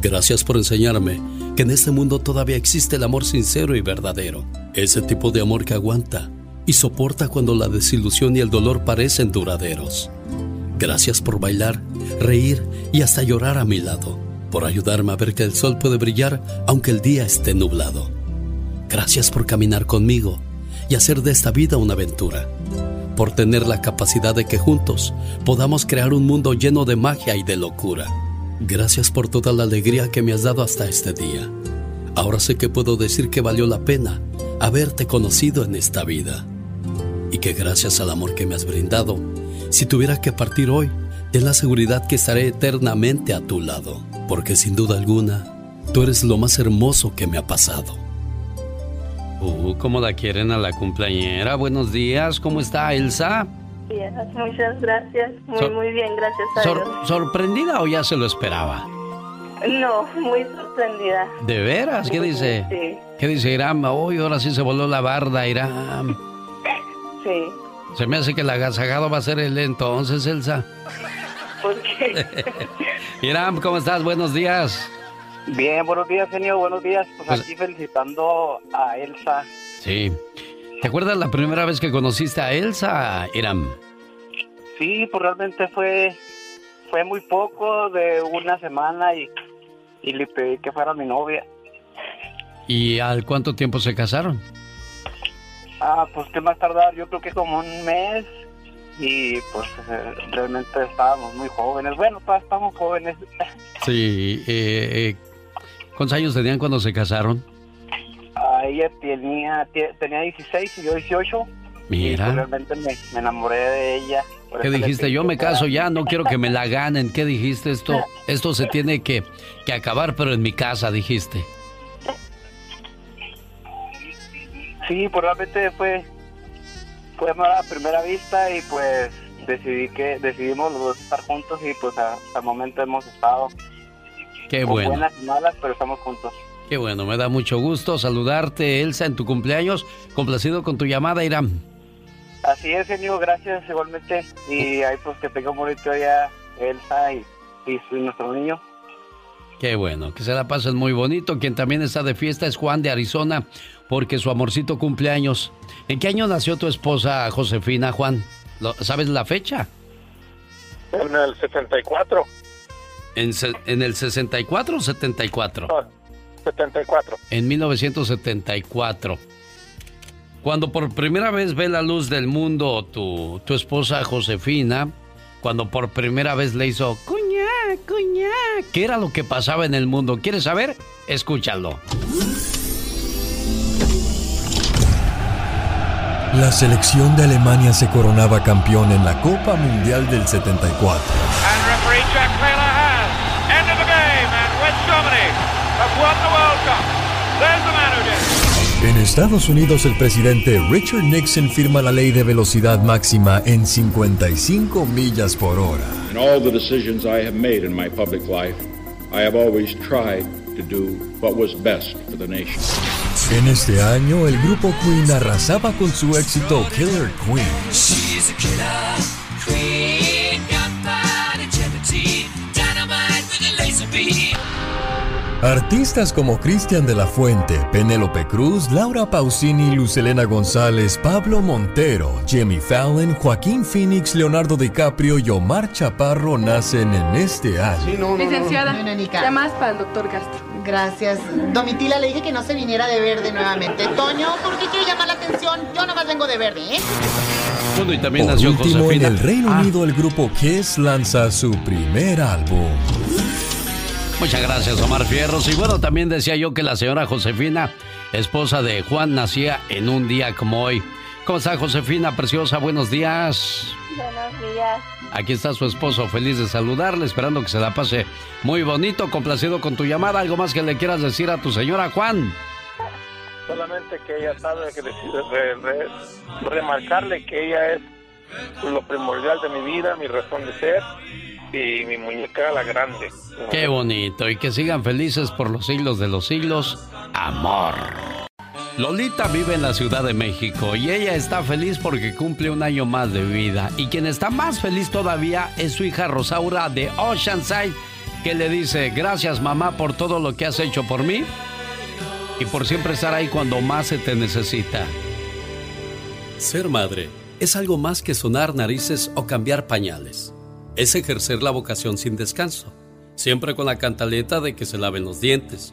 Gracias por enseñarme que en este mundo todavía existe el amor sincero y verdadero. Ese tipo de amor que aguanta y soporta cuando la desilusión y el dolor parecen duraderos. Gracias por bailar, reír y hasta llorar a mi lado. Por ayudarme a ver que el sol puede brillar aunque el día esté nublado. Gracias por caminar conmigo y hacer de esta vida una aventura. Por tener la capacidad de que juntos podamos crear un mundo lleno de magia y de locura. Gracias por toda la alegría que me has dado hasta este día. Ahora sé que puedo decir que valió la pena haberte conocido en esta vida. Y que gracias al amor que me has brindado, si tuviera que partir hoy, ten la seguridad que estaré eternamente a tu lado. Porque sin duda alguna, tú eres lo más hermoso que me ha pasado. Uh, ¿cómo la quieren a la cumpleañera? Buenos días, ¿cómo está Elsa? Bien, muchas gracias. Muy, muy bien, gracias a Dios. ¿Sorprendida o ya se lo esperaba? No, muy sorprendida. ¿De veras? ¿Qué dice? Sí. ¿Qué dice Iram? Hoy ahora sí se voló la barda, Iram. Sí. Se me hace que el agasajado va a ser el entonces, Elsa. ¿Por qué? Iram, ¿cómo estás? Buenos días. Bien, buenos días, señor. Buenos días. Pues, Pues- aquí felicitando a Elsa. Sí. ¿Te acuerdas la primera vez que conociste a Elsa, Iram? Sí, pues realmente fue fue muy poco de una semana y, y le pedí que fuera mi novia. ¿Y al cuánto tiempo se casaron? Ah, pues qué más tardar, yo creo que como un mes y pues eh, realmente estábamos muy jóvenes. Bueno, todavía estamos jóvenes. Sí. eh, eh, ¿Cuántos años tenían cuando se casaron? Ah, ella tenía tenía 16 y yo 18. Y Mira. pues, realmente me, me enamoré de ella. ¿Qué dijiste? Yo me caso ya, no quiero que me la ganen. ¿Qué dijiste? Esto, esto se tiene que, que acabar, pero en mi casa, dijiste. Sí, pues realmente fue fue a primera vista y pues decidí que decidimos los dos estar juntos y pues hasta el momento hemos estado Qué con bueno. buenas y malas, pero estamos juntos. Qué bueno, me da mucho gusto saludarte, Elsa, en tu cumpleaños. Complacido con tu llamada, Irán. Así es, señor, gracias igualmente y ahí pues que tenga un bonito día Elsa y, y nuestro niño. Qué bueno, que se la pasen muy bonito. Quien también está de fiesta es Juan de Arizona, porque su amorcito cumpleaños. ¿En qué año nació tu esposa Josefina, Juan? ¿Lo- ¿Sabes la fecha? En el 74. ¿En, en el 64 o 74? 74. En 1974. Cuando por primera vez ve la luz del mundo tu, tu esposa Josefina, cuando por primera vez le hizo cuñá, cuñá, ¿qué era lo que pasaba en el mundo? ¿Quieres saber? Escúchalo. La selección de Alemania se coronaba campeón en la Copa Mundial del 74. And referee Jack Taylor has ended the game, and West Germany have won the World Cup. There's the man who did. En Estados Unidos, el presidente Richard Nixon firma la ley de velocidad máxima en 55 millas por hora. In all the decisions I have made in my public life, I have always tried to do what was best for the nation. En este año, el grupo Queen arrasaba con su éxito Killer Queen. She's a killer queen, gunpowder integrity, dynamite with a laser beam. Artistas como Cristian de la Fuente, Penélope Cruz, Laura Pausini, Lucelena González, Pablo Montero, Jimmy Fallon, Joaquín Phoenix, Leonardo DiCaprio y Omar Chaparro nacen en este año. Licenciada, Nenénica. llamadas para el doctor Castro. Gracias. Domitila le dije que no se viniera de verde nuevamente. Toño, ¿por qué quiere llamar la atención? Yo nomás vengo de verde, ¿eh? Bueno, y también Por nació último, Josefina. en el Reino Ah, Unido, el grupo Kiss lanza su primer álbum. Muchas gracias, Omar Fierros. Y bueno, también decía yo que la señora Josefina, esposa de Juan, nacía en un día como hoy. ¿Cómo está, Josefina, preciosa? Buenos días. Buenos días. Aquí está su esposo, feliz de saludarle, esperando que se la pase muy bonito, complacido con tu llamada. ¿Algo más que le quieras decir a tu señora Juan? solamente que ella sabe que decide re- re- remarcarle que ella es lo primordial de mi vida, mi razón de ser y mi muñeca la grande. Qué bonito. Y que sigan felices por los siglos de los siglos. Amor. Lolita vive en la Ciudad de México y ella está feliz porque cumple un año más de vida. Y quien está más feliz todavía es su hija Rosaura de Oceanside, que le dice, gracias mamá por todo lo que has hecho por mí y por siempre estar ahí cuando más se te necesita. Ser madre es algo más que sonar narices o cambiar pañales. Es ejercer la vocación sin descanso, siempre con la cantaleta de que se laven los dientes,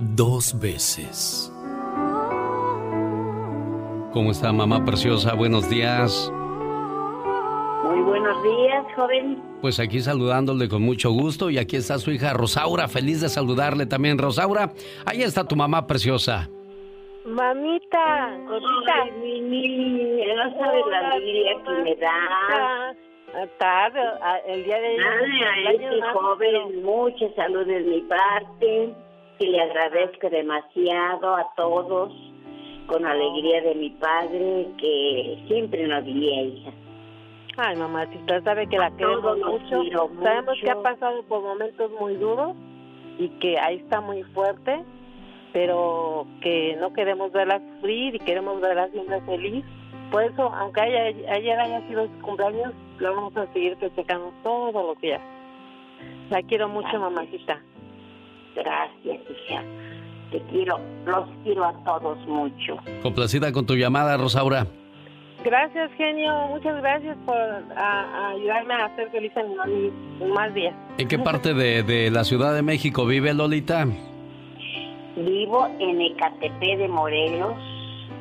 dos veces. ¿Cómo está mamá preciosa? Buenos días. Muy buenos días, joven. Pues aquí saludándole con mucho gusto y aquí está su hija Rosaura, feliz de saludarle también. Rosaura, ahí está tu mamá preciosa. Mamita, Ay, mi niña, no sabes la alegría que me da. Tarde, a- el día de a este más, joven, mucha salud de mi parte, que le agradezco demasiado a todos, con alegría de mi padre, que siempre nos guía, hija. Ay, mamacita, sabe que la A queremos mucho. quiero Sabemos que ha mucho. pasado por momentos muy duros y que ahí está muy fuerte, pero que no queremos verla sufrir y queremos verla siempre feliz. Por eso, aunque haya- ayer haya sido su cumpleaños, la vamos a seguir festejando todos los días. La quiero mucho, mamacita. Gracias, hija. Te quiero, los quiero a todos mucho. Complacida con tu llamada, Rosaura. Gracias, genio. Muchas gracias por a- a ayudarme a ser feliz en en más días. ¿En qué parte de, de la Ciudad de México vive Lolita? Vivo en Ecatepec de Morelos.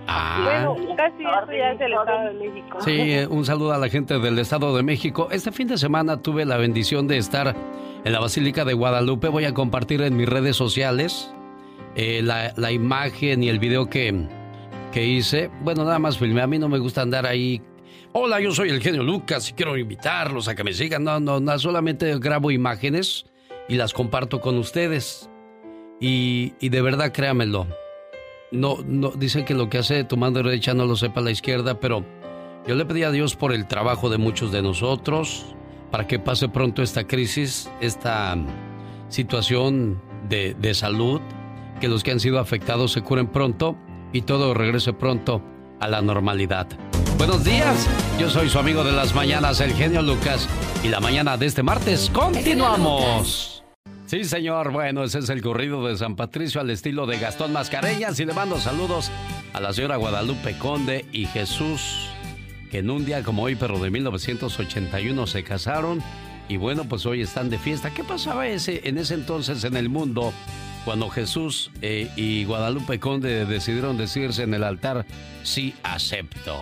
Ah. Bueno, casi eso ya es el Estado de México. Sí, eh, un saludo a la gente del Estado de México. Este fin de semana tuve la bendición de estar en la Basílica de Guadalupe. Voy a compartir en mis redes sociales eh, la, la imagen y el video que, que hice. Bueno, nada más filmé. A mí no me gusta andar ahí. Hola, yo soy el genio Lucas y quiero invitarlos a que me sigan. No, no, no, solamente grabo imágenes y las comparto con ustedes. Y, y de verdad, créamelo. No, no, dicen que lo que hace tu mano derecha no lo sepa la izquierda, pero yo le pedí a Dios por el trabajo de muchos de nosotros, para que pase pronto esta crisis, esta mm, situación de, de salud, que los que han sido afectados se curen pronto y todo regrese pronto a la normalidad. Buenos días, yo soy su amigo de las mañanas, el genio Lucas, y la mañana de este martes continuamos. Sí, señor. Bueno, ese es el corrido de San Patricio al estilo de Gastón Mascareñas y le mando saludos a la señora Guadalupe Conde y Jesús, que en un día como hoy, pero de 1981, se casaron y bueno, pues hoy están de fiesta. ¿Qué pasaba ese, en ese entonces en el mundo cuando Jesús eh, y Guadalupe Conde decidieron decirse en el altar, sí acepto?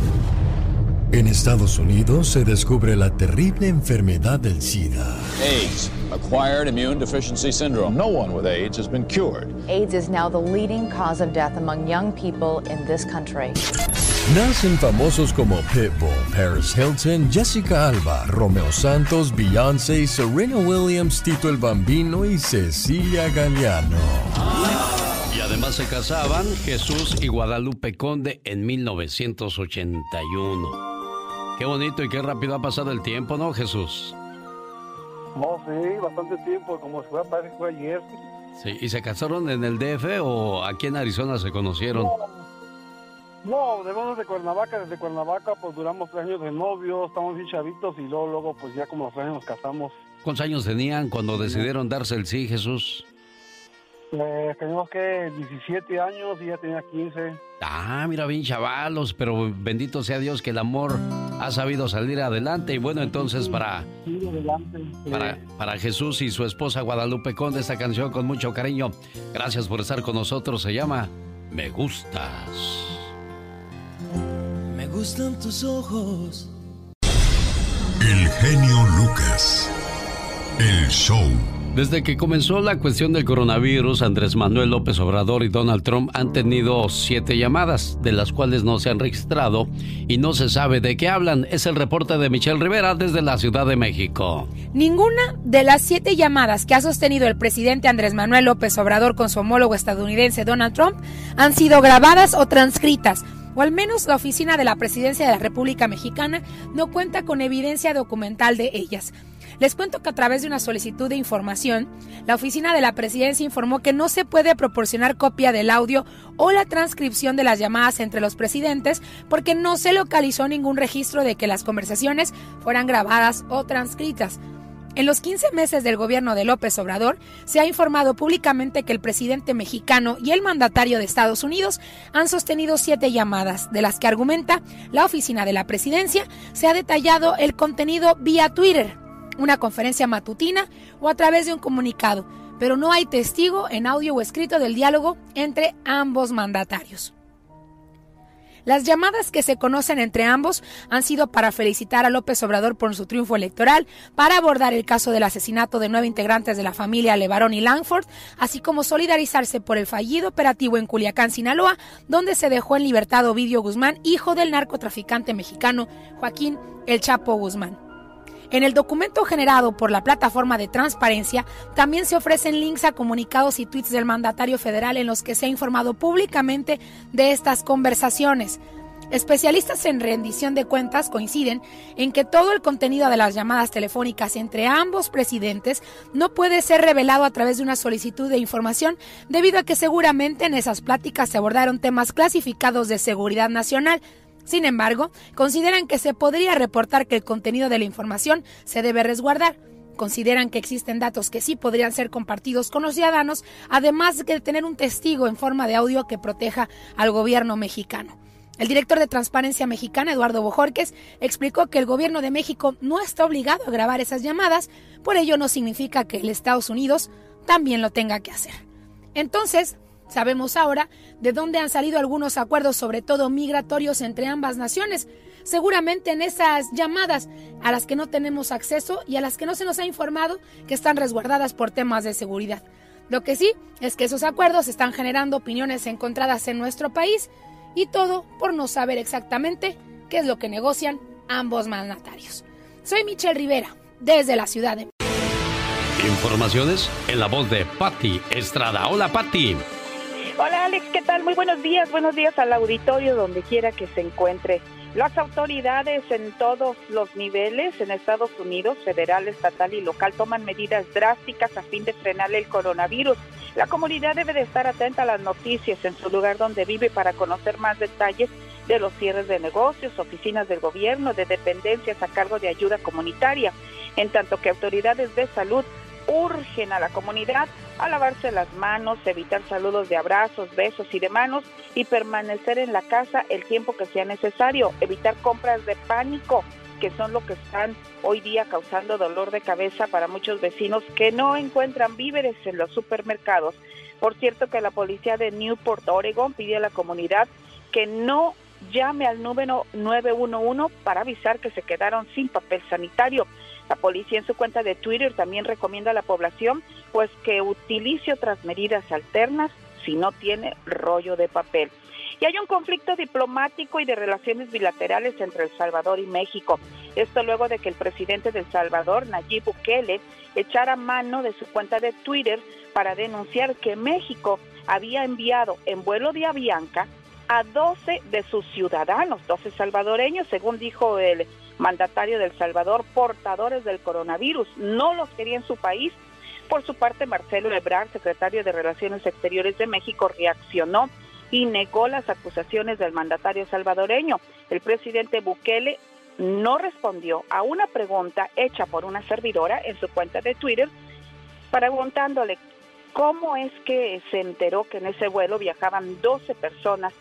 En Estados Unidos se descubre la terrible enfermedad del SIDA. AIDS, acquired immune deficiency syndrome. No one with AIDS has been cured. AIDS is now the leading cause of death among young people in this country. Nacen famosos como Pitbull, Paris Hilton, Jessica Alba, Romeo Santos, Beyoncé, Serena Williams, Tito el Bambino y Cecilia Galeano. Y además se casaban Jesús y Guadalupe Conde en 1981. Qué bonito y qué rápido ha pasado el tiempo, ¿no, Jesús? No, sí, bastante tiempo, como si fuera, parece fue ayer. Sí, ¿y se casaron en el DF o aquí en Arizona se conocieron? No, de de Cuernavaca, desde Cuernavaca, pues duramos tres años de novio, estamos bien chavitos y luego, luego, pues ya como los tres años nos casamos. ¿Cuántos años tenían cuando decidieron darse el sí, Jesús? Eh, teníamos que 17 años y ya tenía 15. Ah, mira, bien chavalos, pero bendito sea Dios que el amor ha sabido salir adelante. Y bueno, entonces para, Sí, adelante. sí. para, para Jesús y su esposa Guadalupe Conde, esta canción con mucho cariño. Gracias por estar con nosotros. Se llama Me Gustas. Me gustan tus ojos. El genio Lucas. El show. Desde que comenzó la cuestión del coronavirus, Andrés Manuel López Obrador y Donald Trump han tenido siete llamadas, de las cuales no se han registrado y no se sabe de qué hablan. Es el reporte de Michelle Rivera desde la Ciudad de México. Ninguna de las siete llamadas que ha sostenido el presidente Andrés Manuel López Obrador con su homólogo estadounidense Donald Trump han sido grabadas o transcritas. O al menos la oficina de la presidencia de la República Mexicana no cuenta con evidencia documental de ellas. Les cuento que a través de una solicitud de información, la oficina de la presidencia informó que no se puede proporcionar copia del audio o la transcripción de las llamadas entre los presidentes porque no se localizó ningún registro de que las conversaciones fueran grabadas o transcritas. En los 15 meses del gobierno de López Obrador, se ha informado públicamente que el presidente mexicano y el mandatario de Estados Unidos han sostenido siete llamadas, de las que argumenta la oficina de la presidencia, se ha detallado el contenido vía Twitter, una conferencia matutina o a través de un comunicado, pero no hay testigo en audio o escrito del diálogo entre ambos mandatarios. Las llamadas que se conocen entre ambos han sido para felicitar a López Obrador por su triunfo electoral, para abordar el caso del asesinato de nueve integrantes de la familia Levarón y Langford, así como solidarizarse por el fallido operativo en Culiacán, Sinaloa, donde se dejó en libertad Ovidio Guzmán, hijo del narcotraficante mexicano Joaquín El Chapo Guzmán. En el documento generado por la plataforma de transparencia también se ofrecen links a comunicados y tweets del mandatario federal en los que se ha informado públicamente de estas conversaciones. Especialistas en rendición de cuentas coinciden en que todo el contenido de las llamadas telefónicas entre ambos presidentes no puede ser revelado a través de una solicitud de información debido a que seguramente en esas pláticas se abordaron temas clasificados de seguridad nacional, sin embargo, consideran que se podría reportar que el contenido de la información se debe resguardar. Consideran que existen datos que sí podrían ser compartidos con los ciudadanos, además de tener un testigo en forma de audio que proteja al gobierno mexicano. El director de Transparencia Mexicana, Eduardo Bojorques, explicó que el gobierno de México no está obligado a grabar esas llamadas, por ello no significa que el Estados Unidos también lo tenga que hacer. Entonces, Sabemos ahora de dónde han salido algunos acuerdos, sobre todo migratorios, entre ambas naciones. Seguramente en esas llamadas a las que no tenemos acceso y a las que no se nos ha informado que están resguardadas por temas de seguridad. Lo que sí es que esos acuerdos están generando opiniones encontradas en nuestro país y todo por no saber exactamente qué es lo que negocian ambos mandatarios. Soy Michelle Rivera, desde la ciudad de Informaciones en la voz de Patti Estrada. Hola, Patti. Hola Alex, ¿qué tal? Muy buenos días, buenos días al auditorio donde quiera que se encuentre. Las autoridades en todos los niveles en Estados Unidos, federal, estatal y local, toman medidas drásticas a fin de frenar el coronavirus. La comunidad debe de estar atenta a las noticias en su lugar donde vive para conocer más detalles de los cierres de negocios, oficinas del gobierno, de dependencias a cargo de ayuda comunitaria, en tanto que autoridades de salud urgen a la comunidad a lavarse las manos, evitar saludos de abrazos, besos y de manos y permanecer en la casa el tiempo que sea necesario, evitar compras de pánico que son lo que están hoy día causando dolor de cabeza para muchos vecinos que no encuentran víveres en los supermercados. Por cierto que la policía de Newport, Oregon, pide a la comunidad que no llame al número 911 para avisar que se quedaron sin papel sanitario. La policía en su cuenta de Twitter también recomienda a la población pues que utilice otras medidas alternas si no tiene rollo de papel. Y hay un conflicto diplomático y de relaciones bilaterales entre El Salvador y México. Esto luego de que el presidente de El Salvador, Nayib Bukele, echara mano de su cuenta de Twitter para denunciar que México había enviado en vuelo de Avianca a 12 de sus ciudadanos, 12 salvadoreños, según dijo el mandatario del Salvador, portadores del coronavirus. No los quería en su país. Por su parte, Marcelo Ebrard, secretario de Relaciones Exteriores de México, reaccionó y negó las acusaciones del mandatario salvadoreño. El presidente Bukele no respondió a una pregunta hecha por una servidora en su cuenta de Twitter, preguntándole cómo es que se enteró que en ese vuelo viajaban 12 personas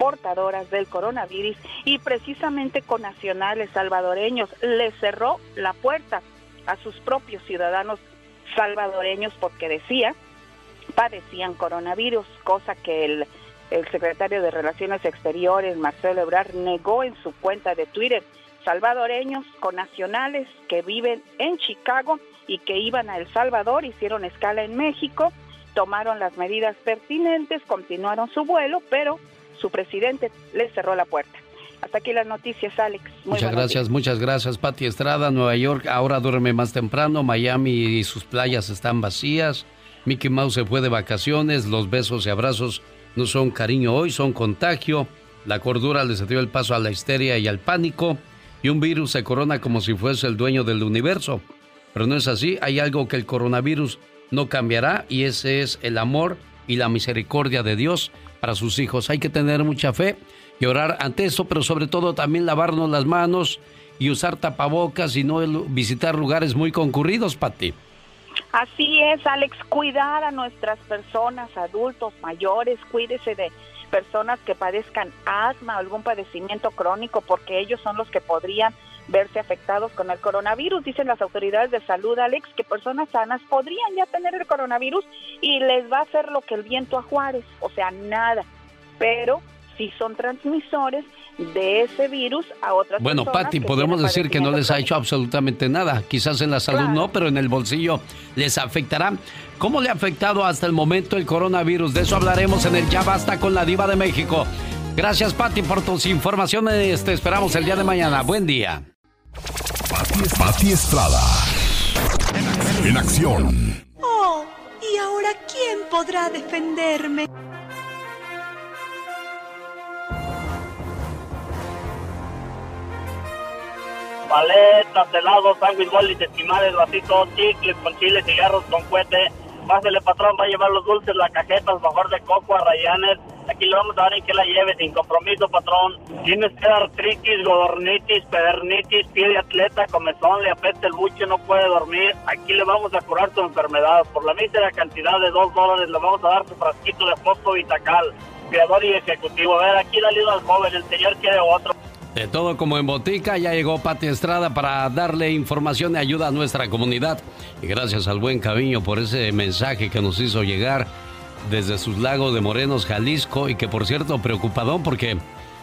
portadoras del coronavirus y precisamente con nacionales salvadoreños le cerró la puerta a sus propios ciudadanos salvadoreños porque decía padecían coronavirus, cosa que el, el secretario de Relaciones Exteriores, Marcelo Ebrard, negó en su cuenta de Twitter. Salvadoreños con nacionales que viven en Chicago y que iban a El Salvador, hicieron escala en México, tomaron las medidas pertinentes, continuaron su vuelo, pero su presidente le cerró la puerta. Hasta aquí las noticias, Alex. Muy muchas gracias, días. muchas gracias, Pati Estrada. Nueva York ahora duerme más temprano. Miami y sus playas están vacías. Mickey Mouse se fue de vacaciones. Los besos y abrazos no son cariño hoy, son contagio. La cordura les dio el paso a la histeria y al pánico. Y un virus se corona como si fuese el dueño del universo. Pero no es así. Hay algo que el coronavirus no cambiará y ese es el amor y la misericordia de Dios para sus hijos. Hay que tener mucha fe y orar ante eso, pero sobre todo también lavarnos las manos y usar tapabocas y no visitar lugares muy concurridos, Pati. Así es, Alex, cuidar a nuestras personas, adultos, mayores, cuídese de personas que padezcan asma o algún padecimiento crónico, porque ellos son los que podrían verse afectados con el coronavirus. Dicen las autoridades de salud, Alex, que personas sanas podrían ya tener el coronavirus y les va a hacer lo que el viento a Juárez, o sea, nada. Pero sí son transmisores de ese virus a otras Bueno, personas. Pati, que podemos decir que no les ha hecho absolutamente nada. Quizás en la salud no, pero en el bolsillo les afectará. ¿Cómo le ha afectado hasta el momento el coronavirus? De eso hablaremos en el Ya Basta con la Diva de México. Gracias, Pati, por tus informaciones. Te esperamos el día de mañana. Buen día. Pati Estrada. En acción. Oh, ¿y ahora quién podrá defenderme? paletas, helados, sándwich, bolis, esquimales, vasitos, chicles con chile, cigarros con cohete. Pásele, patrón, va a llevar los dulces, las cajetas, mejor de coco, a rayanes. Aquí le vamos a dar en que la lleve, sin compromiso, patrón. Tienes que dar artritis, godornitis, pedernitis, pie de atleta, comezón, le apetece el buche, no puede dormir. Aquí le vamos a curar tu enfermedad. Por la mísera cantidad de dos dólares le vamos a dar su frasquito de fosfo vitacal. Creador y ejecutivo. A ver, aquí dale uno al joven, el señor quiere otro. De todo como en botica, ya llegó Pati Estrada para darle información y ayuda a nuestra comunidad. Y gracias al buen Caviño por ese mensaje que nos hizo llegar desde sus lagos de Morenos, Jalisco, y que por cierto preocupadón porque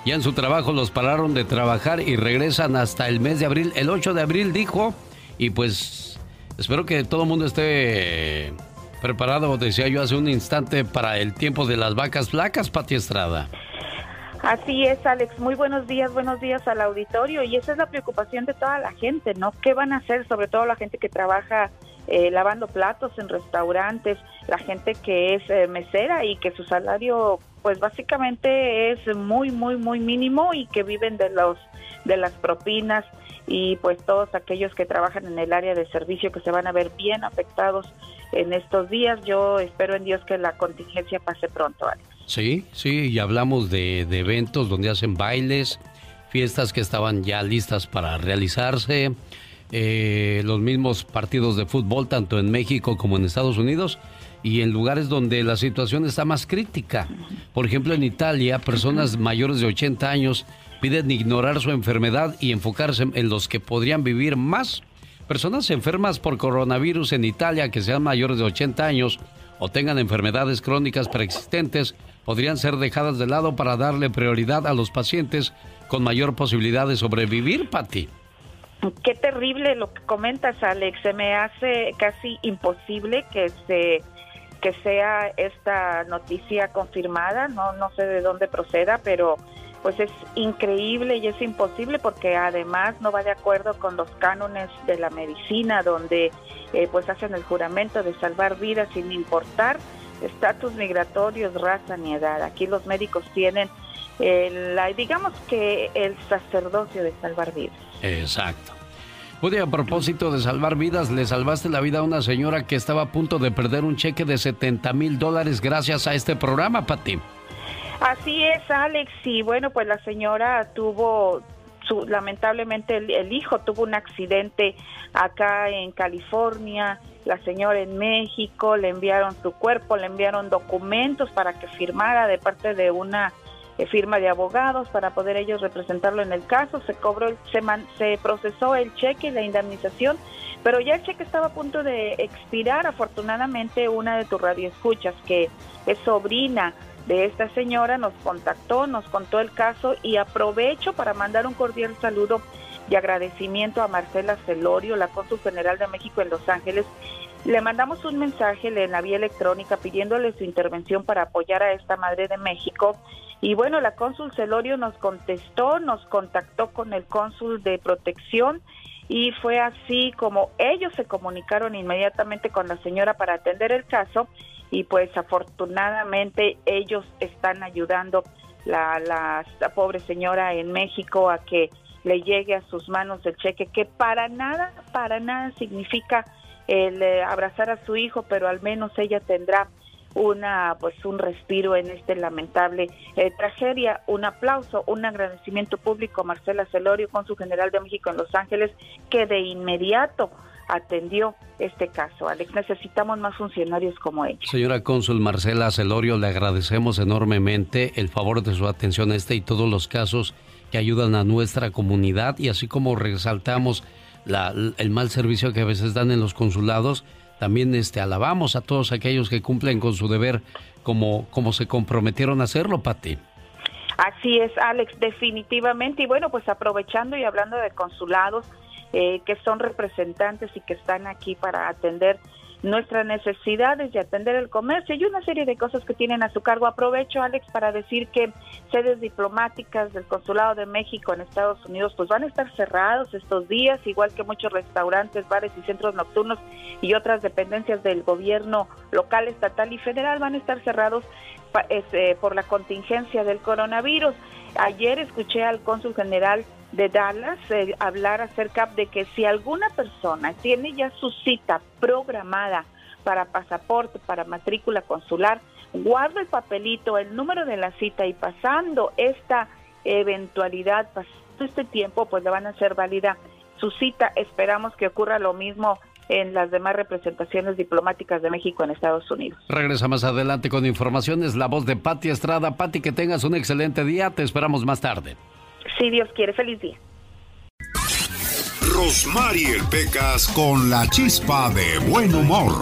ya en su trabajo los pararon de trabajar y regresan hasta el mes de abril, el 8 de abril dijo, y pues espero que todo el mundo esté preparado, decía yo hace un instante, para el tiempo de las vacas flacas, Pati Estrada. Así es, Alex. Muy buenos días, buenos días al auditorio. Y esa es la preocupación de toda la gente, ¿no? ¿Qué van a hacer, sobre todo la gente que trabaja eh, lavando platos en restaurantes, la gente que es eh, mesera y que su salario pues básicamente es muy muy muy mínimo y que viven de los de las propinas y pues todos aquellos que trabajan en el área de servicio que se van a ver bien afectados en estos días. Yo espero en Dios que la contingencia pase pronto, Alex. Sí, sí, y hablamos de, de eventos donde hacen bailes, fiestas que estaban ya listas para realizarse, eh, los mismos partidos de fútbol, tanto en México como en Estados Unidos, y en lugares donde la situación está más crítica. Por ejemplo, en Italia, personas mayores de 80 años piden ignorar su enfermedad y enfocarse en los que podrían vivir más. Personas enfermas por coronavirus en Italia que sean mayores de 80 años o tengan enfermedades crónicas preexistentes podrían ser dejadas de lado para darle prioridad a los pacientes con mayor posibilidad de sobrevivir, Patti. Qué terrible lo que comentas, Alex. Se me hace casi imposible que se que sea esta noticia confirmada. No no sé de dónde proceda, pero pues es increíble y es imposible porque además no va de acuerdo con los cánones de la medicina donde eh, pues hacen el juramento de salvar vidas sin importar estatus migratorios, raza ni edad. Aquí los médicos tienen la, digamos que el sacerdocio de salvar vidas. Exacto. Oye, a propósito de salvar vidas, le salvaste la vida a una señora que estaba a punto de perder un cheque de 70 mil dólares gracias a este programa, Pati. Así es, Alex. Y bueno, pues la señora tuvo, su, lamentablemente el, el hijo tuvo un accidente acá en California, la señora en México, le enviaron su cuerpo, le enviaron documentos para que firmara de parte de una eh, firma de abogados para poder ellos representarlo en el caso, se cobró, se, man- se procesó el cheque y la indemnización, pero ya el cheque estaba a punto de expirar. Afortunadamente, una de tus radioescuchas, que es sobrina de esta señora, nos contactó, nos contó el caso y aprovecho para mandar un cordial saludo y agradecimiento a Marcela Celorio, la cónsul general de México en Los Ángeles. Le mandamos un mensaje en la vía electrónica pidiéndole su intervención para apoyar a esta madre de México. Y bueno, la cónsul Celorio nos contestó, nos contactó con el cónsul de protección y fue así como ellos se comunicaron inmediatamente con la señora para atender el caso y pues afortunadamente ellos están ayudando la, la, la pobre señora en México a que le llegue a sus manos el cheque que para nada, para nada significa el eh, abrazar a su hijo, pero al menos ella tendrá una pues un respiro en este lamentable eh, tragedia. Un aplauso, un agradecimiento público a Marcela Celorio, con su general de México en Los Ángeles, que de inmediato atendió este caso. Alex, necesitamos más funcionarios como ella. Señora cónsul Marcela Celorio, le agradecemos enormemente el favor de su atención a este y todos los casos que ayudan a nuestra comunidad y así como resaltamos la- el mal servicio que a veces dan en los consulados, también este, alabamos a todos aquellos que cumplen con su deber como, como se comprometieron a hacerlo, Pati. Así es, Alex, definitivamente. Y bueno, pues aprovechando y hablando de consulados eh, que son representantes y que están aquí para atender nuestras necesidades y atender el comercio y una serie de cosas que tienen a su cargo. Aprovecho, Alex, para decir que sedes diplomáticas del Consulado de México en Estados Unidos pues van a estar cerrados estos días, igual que muchos restaurantes, bares y centros nocturnos y otras dependencias del gobierno local, estatal y federal van a estar cerrados pa- es, eh, por la contingencia del coronavirus. Ayer escuché al cónsul general de Dallas eh, hablar acerca de que si alguna persona tiene ya su cita programada para pasaporte, para matrícula consular, guarda el papelito, el número de la cita y pasando esta eventualidad, pasando este tiempo, pues le van a hacer válida su cita. Esperamos que ocurra lo mismo en las demás representaciones diplomáticas de México en Estados Unidos. Regresa más adelante con informaciones, la voz de Pati Estrada. Pati, que tengas un excelente día, te esperamos más tarde. Si Dios quiere, feliz día. Rosmarie Pecas con la chispa de buen humor.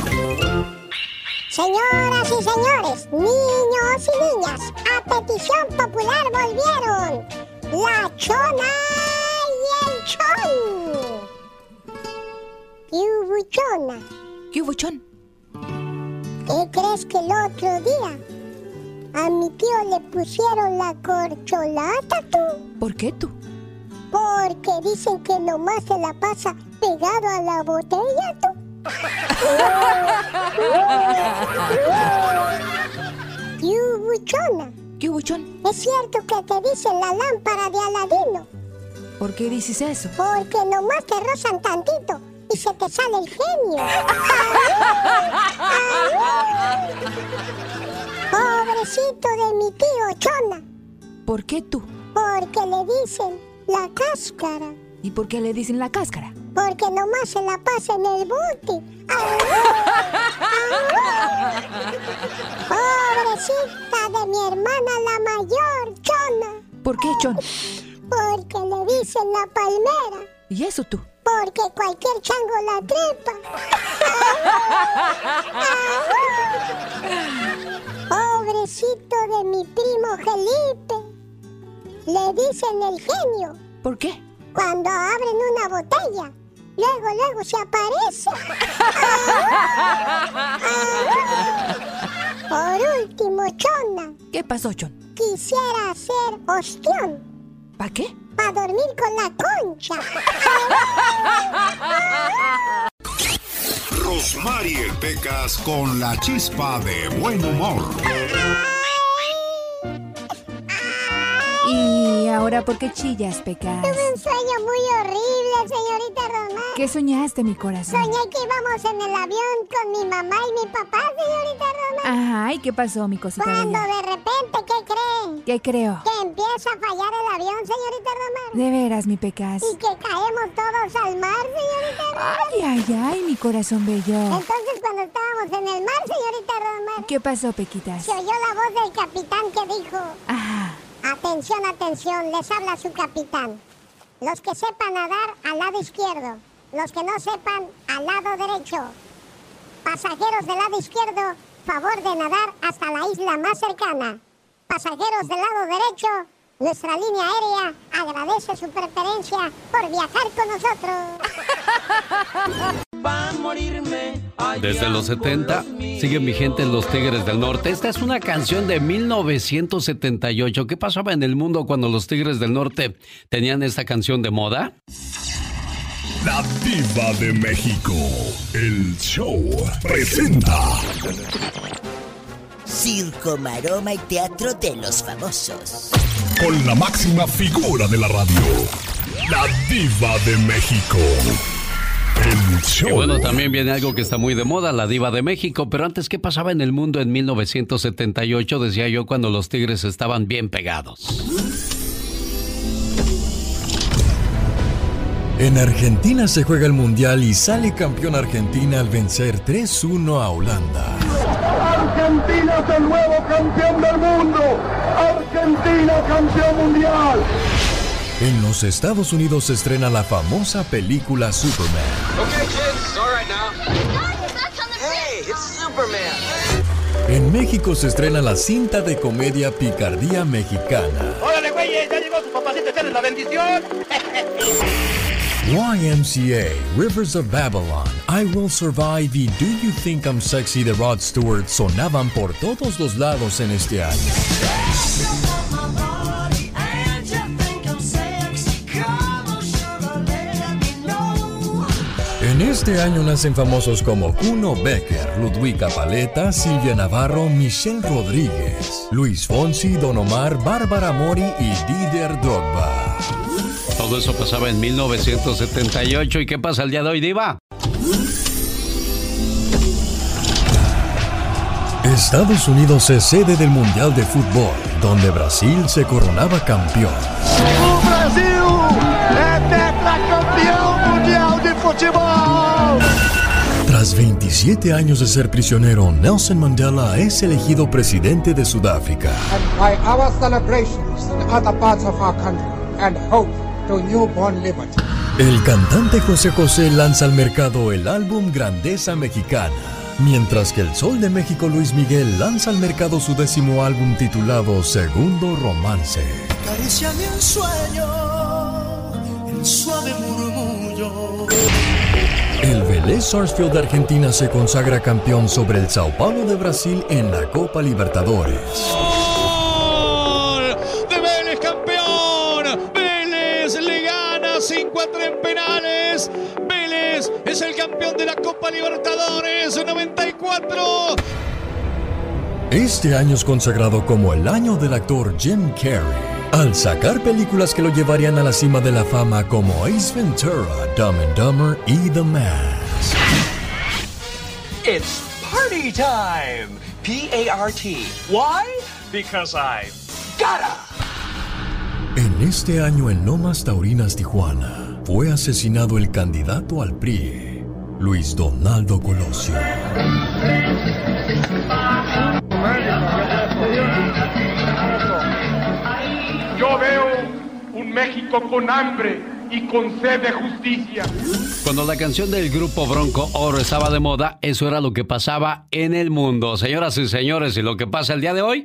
Señoras y señores, niños y niñas, a petición popular volvieron la chona y el chon. ¿Qué hubo, chona? ¿Qué hubo, chon? ¿Qué crees que el otro día a mi tío le pusieron la corcholata, tú? ¿Por qué tú? Porque dicen que nomás se la pasa pegado a la botella, tú. ¿Qué buchona? ¿Qué buchón? Es cierto que te dicen la lámpara de Aladino. ¿Por qué dices eso? Porque nomás te rozan tantito y se te sale el genio. Pobrecito de mi tío Chona. ¿Por qué tú? Porque le dicen la cáscara. ¿Y por qué le dicen la cáscara? Porque nomás se la pasa en el bote. Pobrecita de mi hermana la mayor, Chona. ¿Por qué, Chon? Porque le dicen la palmera. ¿Y eso tú? Porque cualquier chango la trepa. Pobrecito de mi primo Felipe. Le dicen el genio. ¿Por qué? Cuando abren una botella, luego, luego se aparece. Por último, Chona, ¿Qué pasó, Chon? quisiera hacer ostión ¿Para qué? para dormir con la concha. Rosmarie Pecas con la chispa de buen humor. ¿Y ahora por qué chillas, Pecas? Tuve un sueño muy horrible, señorita Román. ¿Qué soñaste, mi corazón? Soñé que íbamos en el avión con mi mamá y mi papá, señorita Román. Ajá, ¿y qué pasó, mi cosita Cuando bella? de repente, ¿qué creen? ¿Qué creo? Que empieza a fallar el avión, señorita Román. De veras, mi Pecas. Y que caemos todos al mar, señorita Román. Ay, ay, ay, mi corazón bello. Entonces, cuando estábamos en el mar, señorita Román, ¿Qué pasó, Pequitas? se oyó la voz del capitán que dijo... Ajá. Atención, atención, les habla su capitán. Los que sepan nadar al lado izquierdo, los que no sepan al lado derecho. Pasajeros del lado izquierdo, favor de nadar hasta la isla más cercana. Pasajeros del lado derecho, nuestra línea aérea agradece su preferencia por viajar con nosotros. Desde los 70 siguen vigentes los Tigres del Norte. Esta es una canción de 1978. ¿Qué pasaba en el mundo cuando los Tigres del Norte tenían esta canción de moda? La diva de México. El show presenta. Circo, maroma y teatro de los famosos. Con la máxima figura de la radio. La diva de México. Y bueno, también viene algo que está muy de moda, la diva de México. Pero antes, ¿qué pasaba en el mundo en 1978? Decía yo cuando los Tigres estaban bien pegados. En Argentina se juega el Mundial y sale campeón Argentina al vencer 3-1 a Holanda. Argentina es el nuevo campeón del mundo. Argentina campeón mundial. En los Estados Unidos se estrena la famosa película Superman. Okay, kids, all right now. Hey, it's Superman. En México se estrena la cinta de comedia Picardía Mexicana. Órale, güeyes, ya llegó su papacito a echarles la bendición. YMCA, Rivers of Babylon, I Will Survive y Do You Think I'm Sexy de Rod Stewart sonaban por todos los lados en este año. En este año nacen famosos como Kuno Becker, Ludwika Paleta, Silvia Navarro, Michelle Rodríguez, Luis Fonsi, Don Omar, Bárbara Mori y Didier Drogba. Todo eso pasaba en 1978. ¿Y qué pasa el día de hoy, diva? Estados Unidos es sede del Mundial de Fútbol, donde Brasil se coronaba campeón. Brasil futebol. Tras 27 años de ser prisionero, Nelson Mandela es elegido presidente de Sudáfrica. by our celebrations in other parts of our country and hope to newborn liberty. El cantante José José lanza al mercado el álbum Grandeza Mexicana, mientras que el Sol de México Luis Miguel lanza al mercado su décimo álbum titulado Segundo Romance. Acariciame un sueño, el suave murmullo. El Vélez Sarsfield de Argentina se consagra campeón sobre el Sao Paulo de Brasil en la Copa Libertadores. ¡Gol de Vélez campeón! Vélez le gana 5 a 3 en penales. Vélez es el campeón campeón de la Copa Libertadores 94. Este año es consagrado como el año del actor Jim Carrey, al sacar películas que lo llevarían a la cima de la fama como Ace Ventura, Dumb and Dumber y The Mask. It's party time! P A R T. Why? Because I gotta! En este año en Lomas Taurinas, Tijuana, fue asesinado el candidato al PRI, Luis Donaldo Colosio. Yo veo un México con hambre y con sed de justicia. Cuando la canción del grupo Bronco Oro estaba de moda, eso era lo que pasaba en el mundo. Señoras y señores, y lo que pasa el día de hoy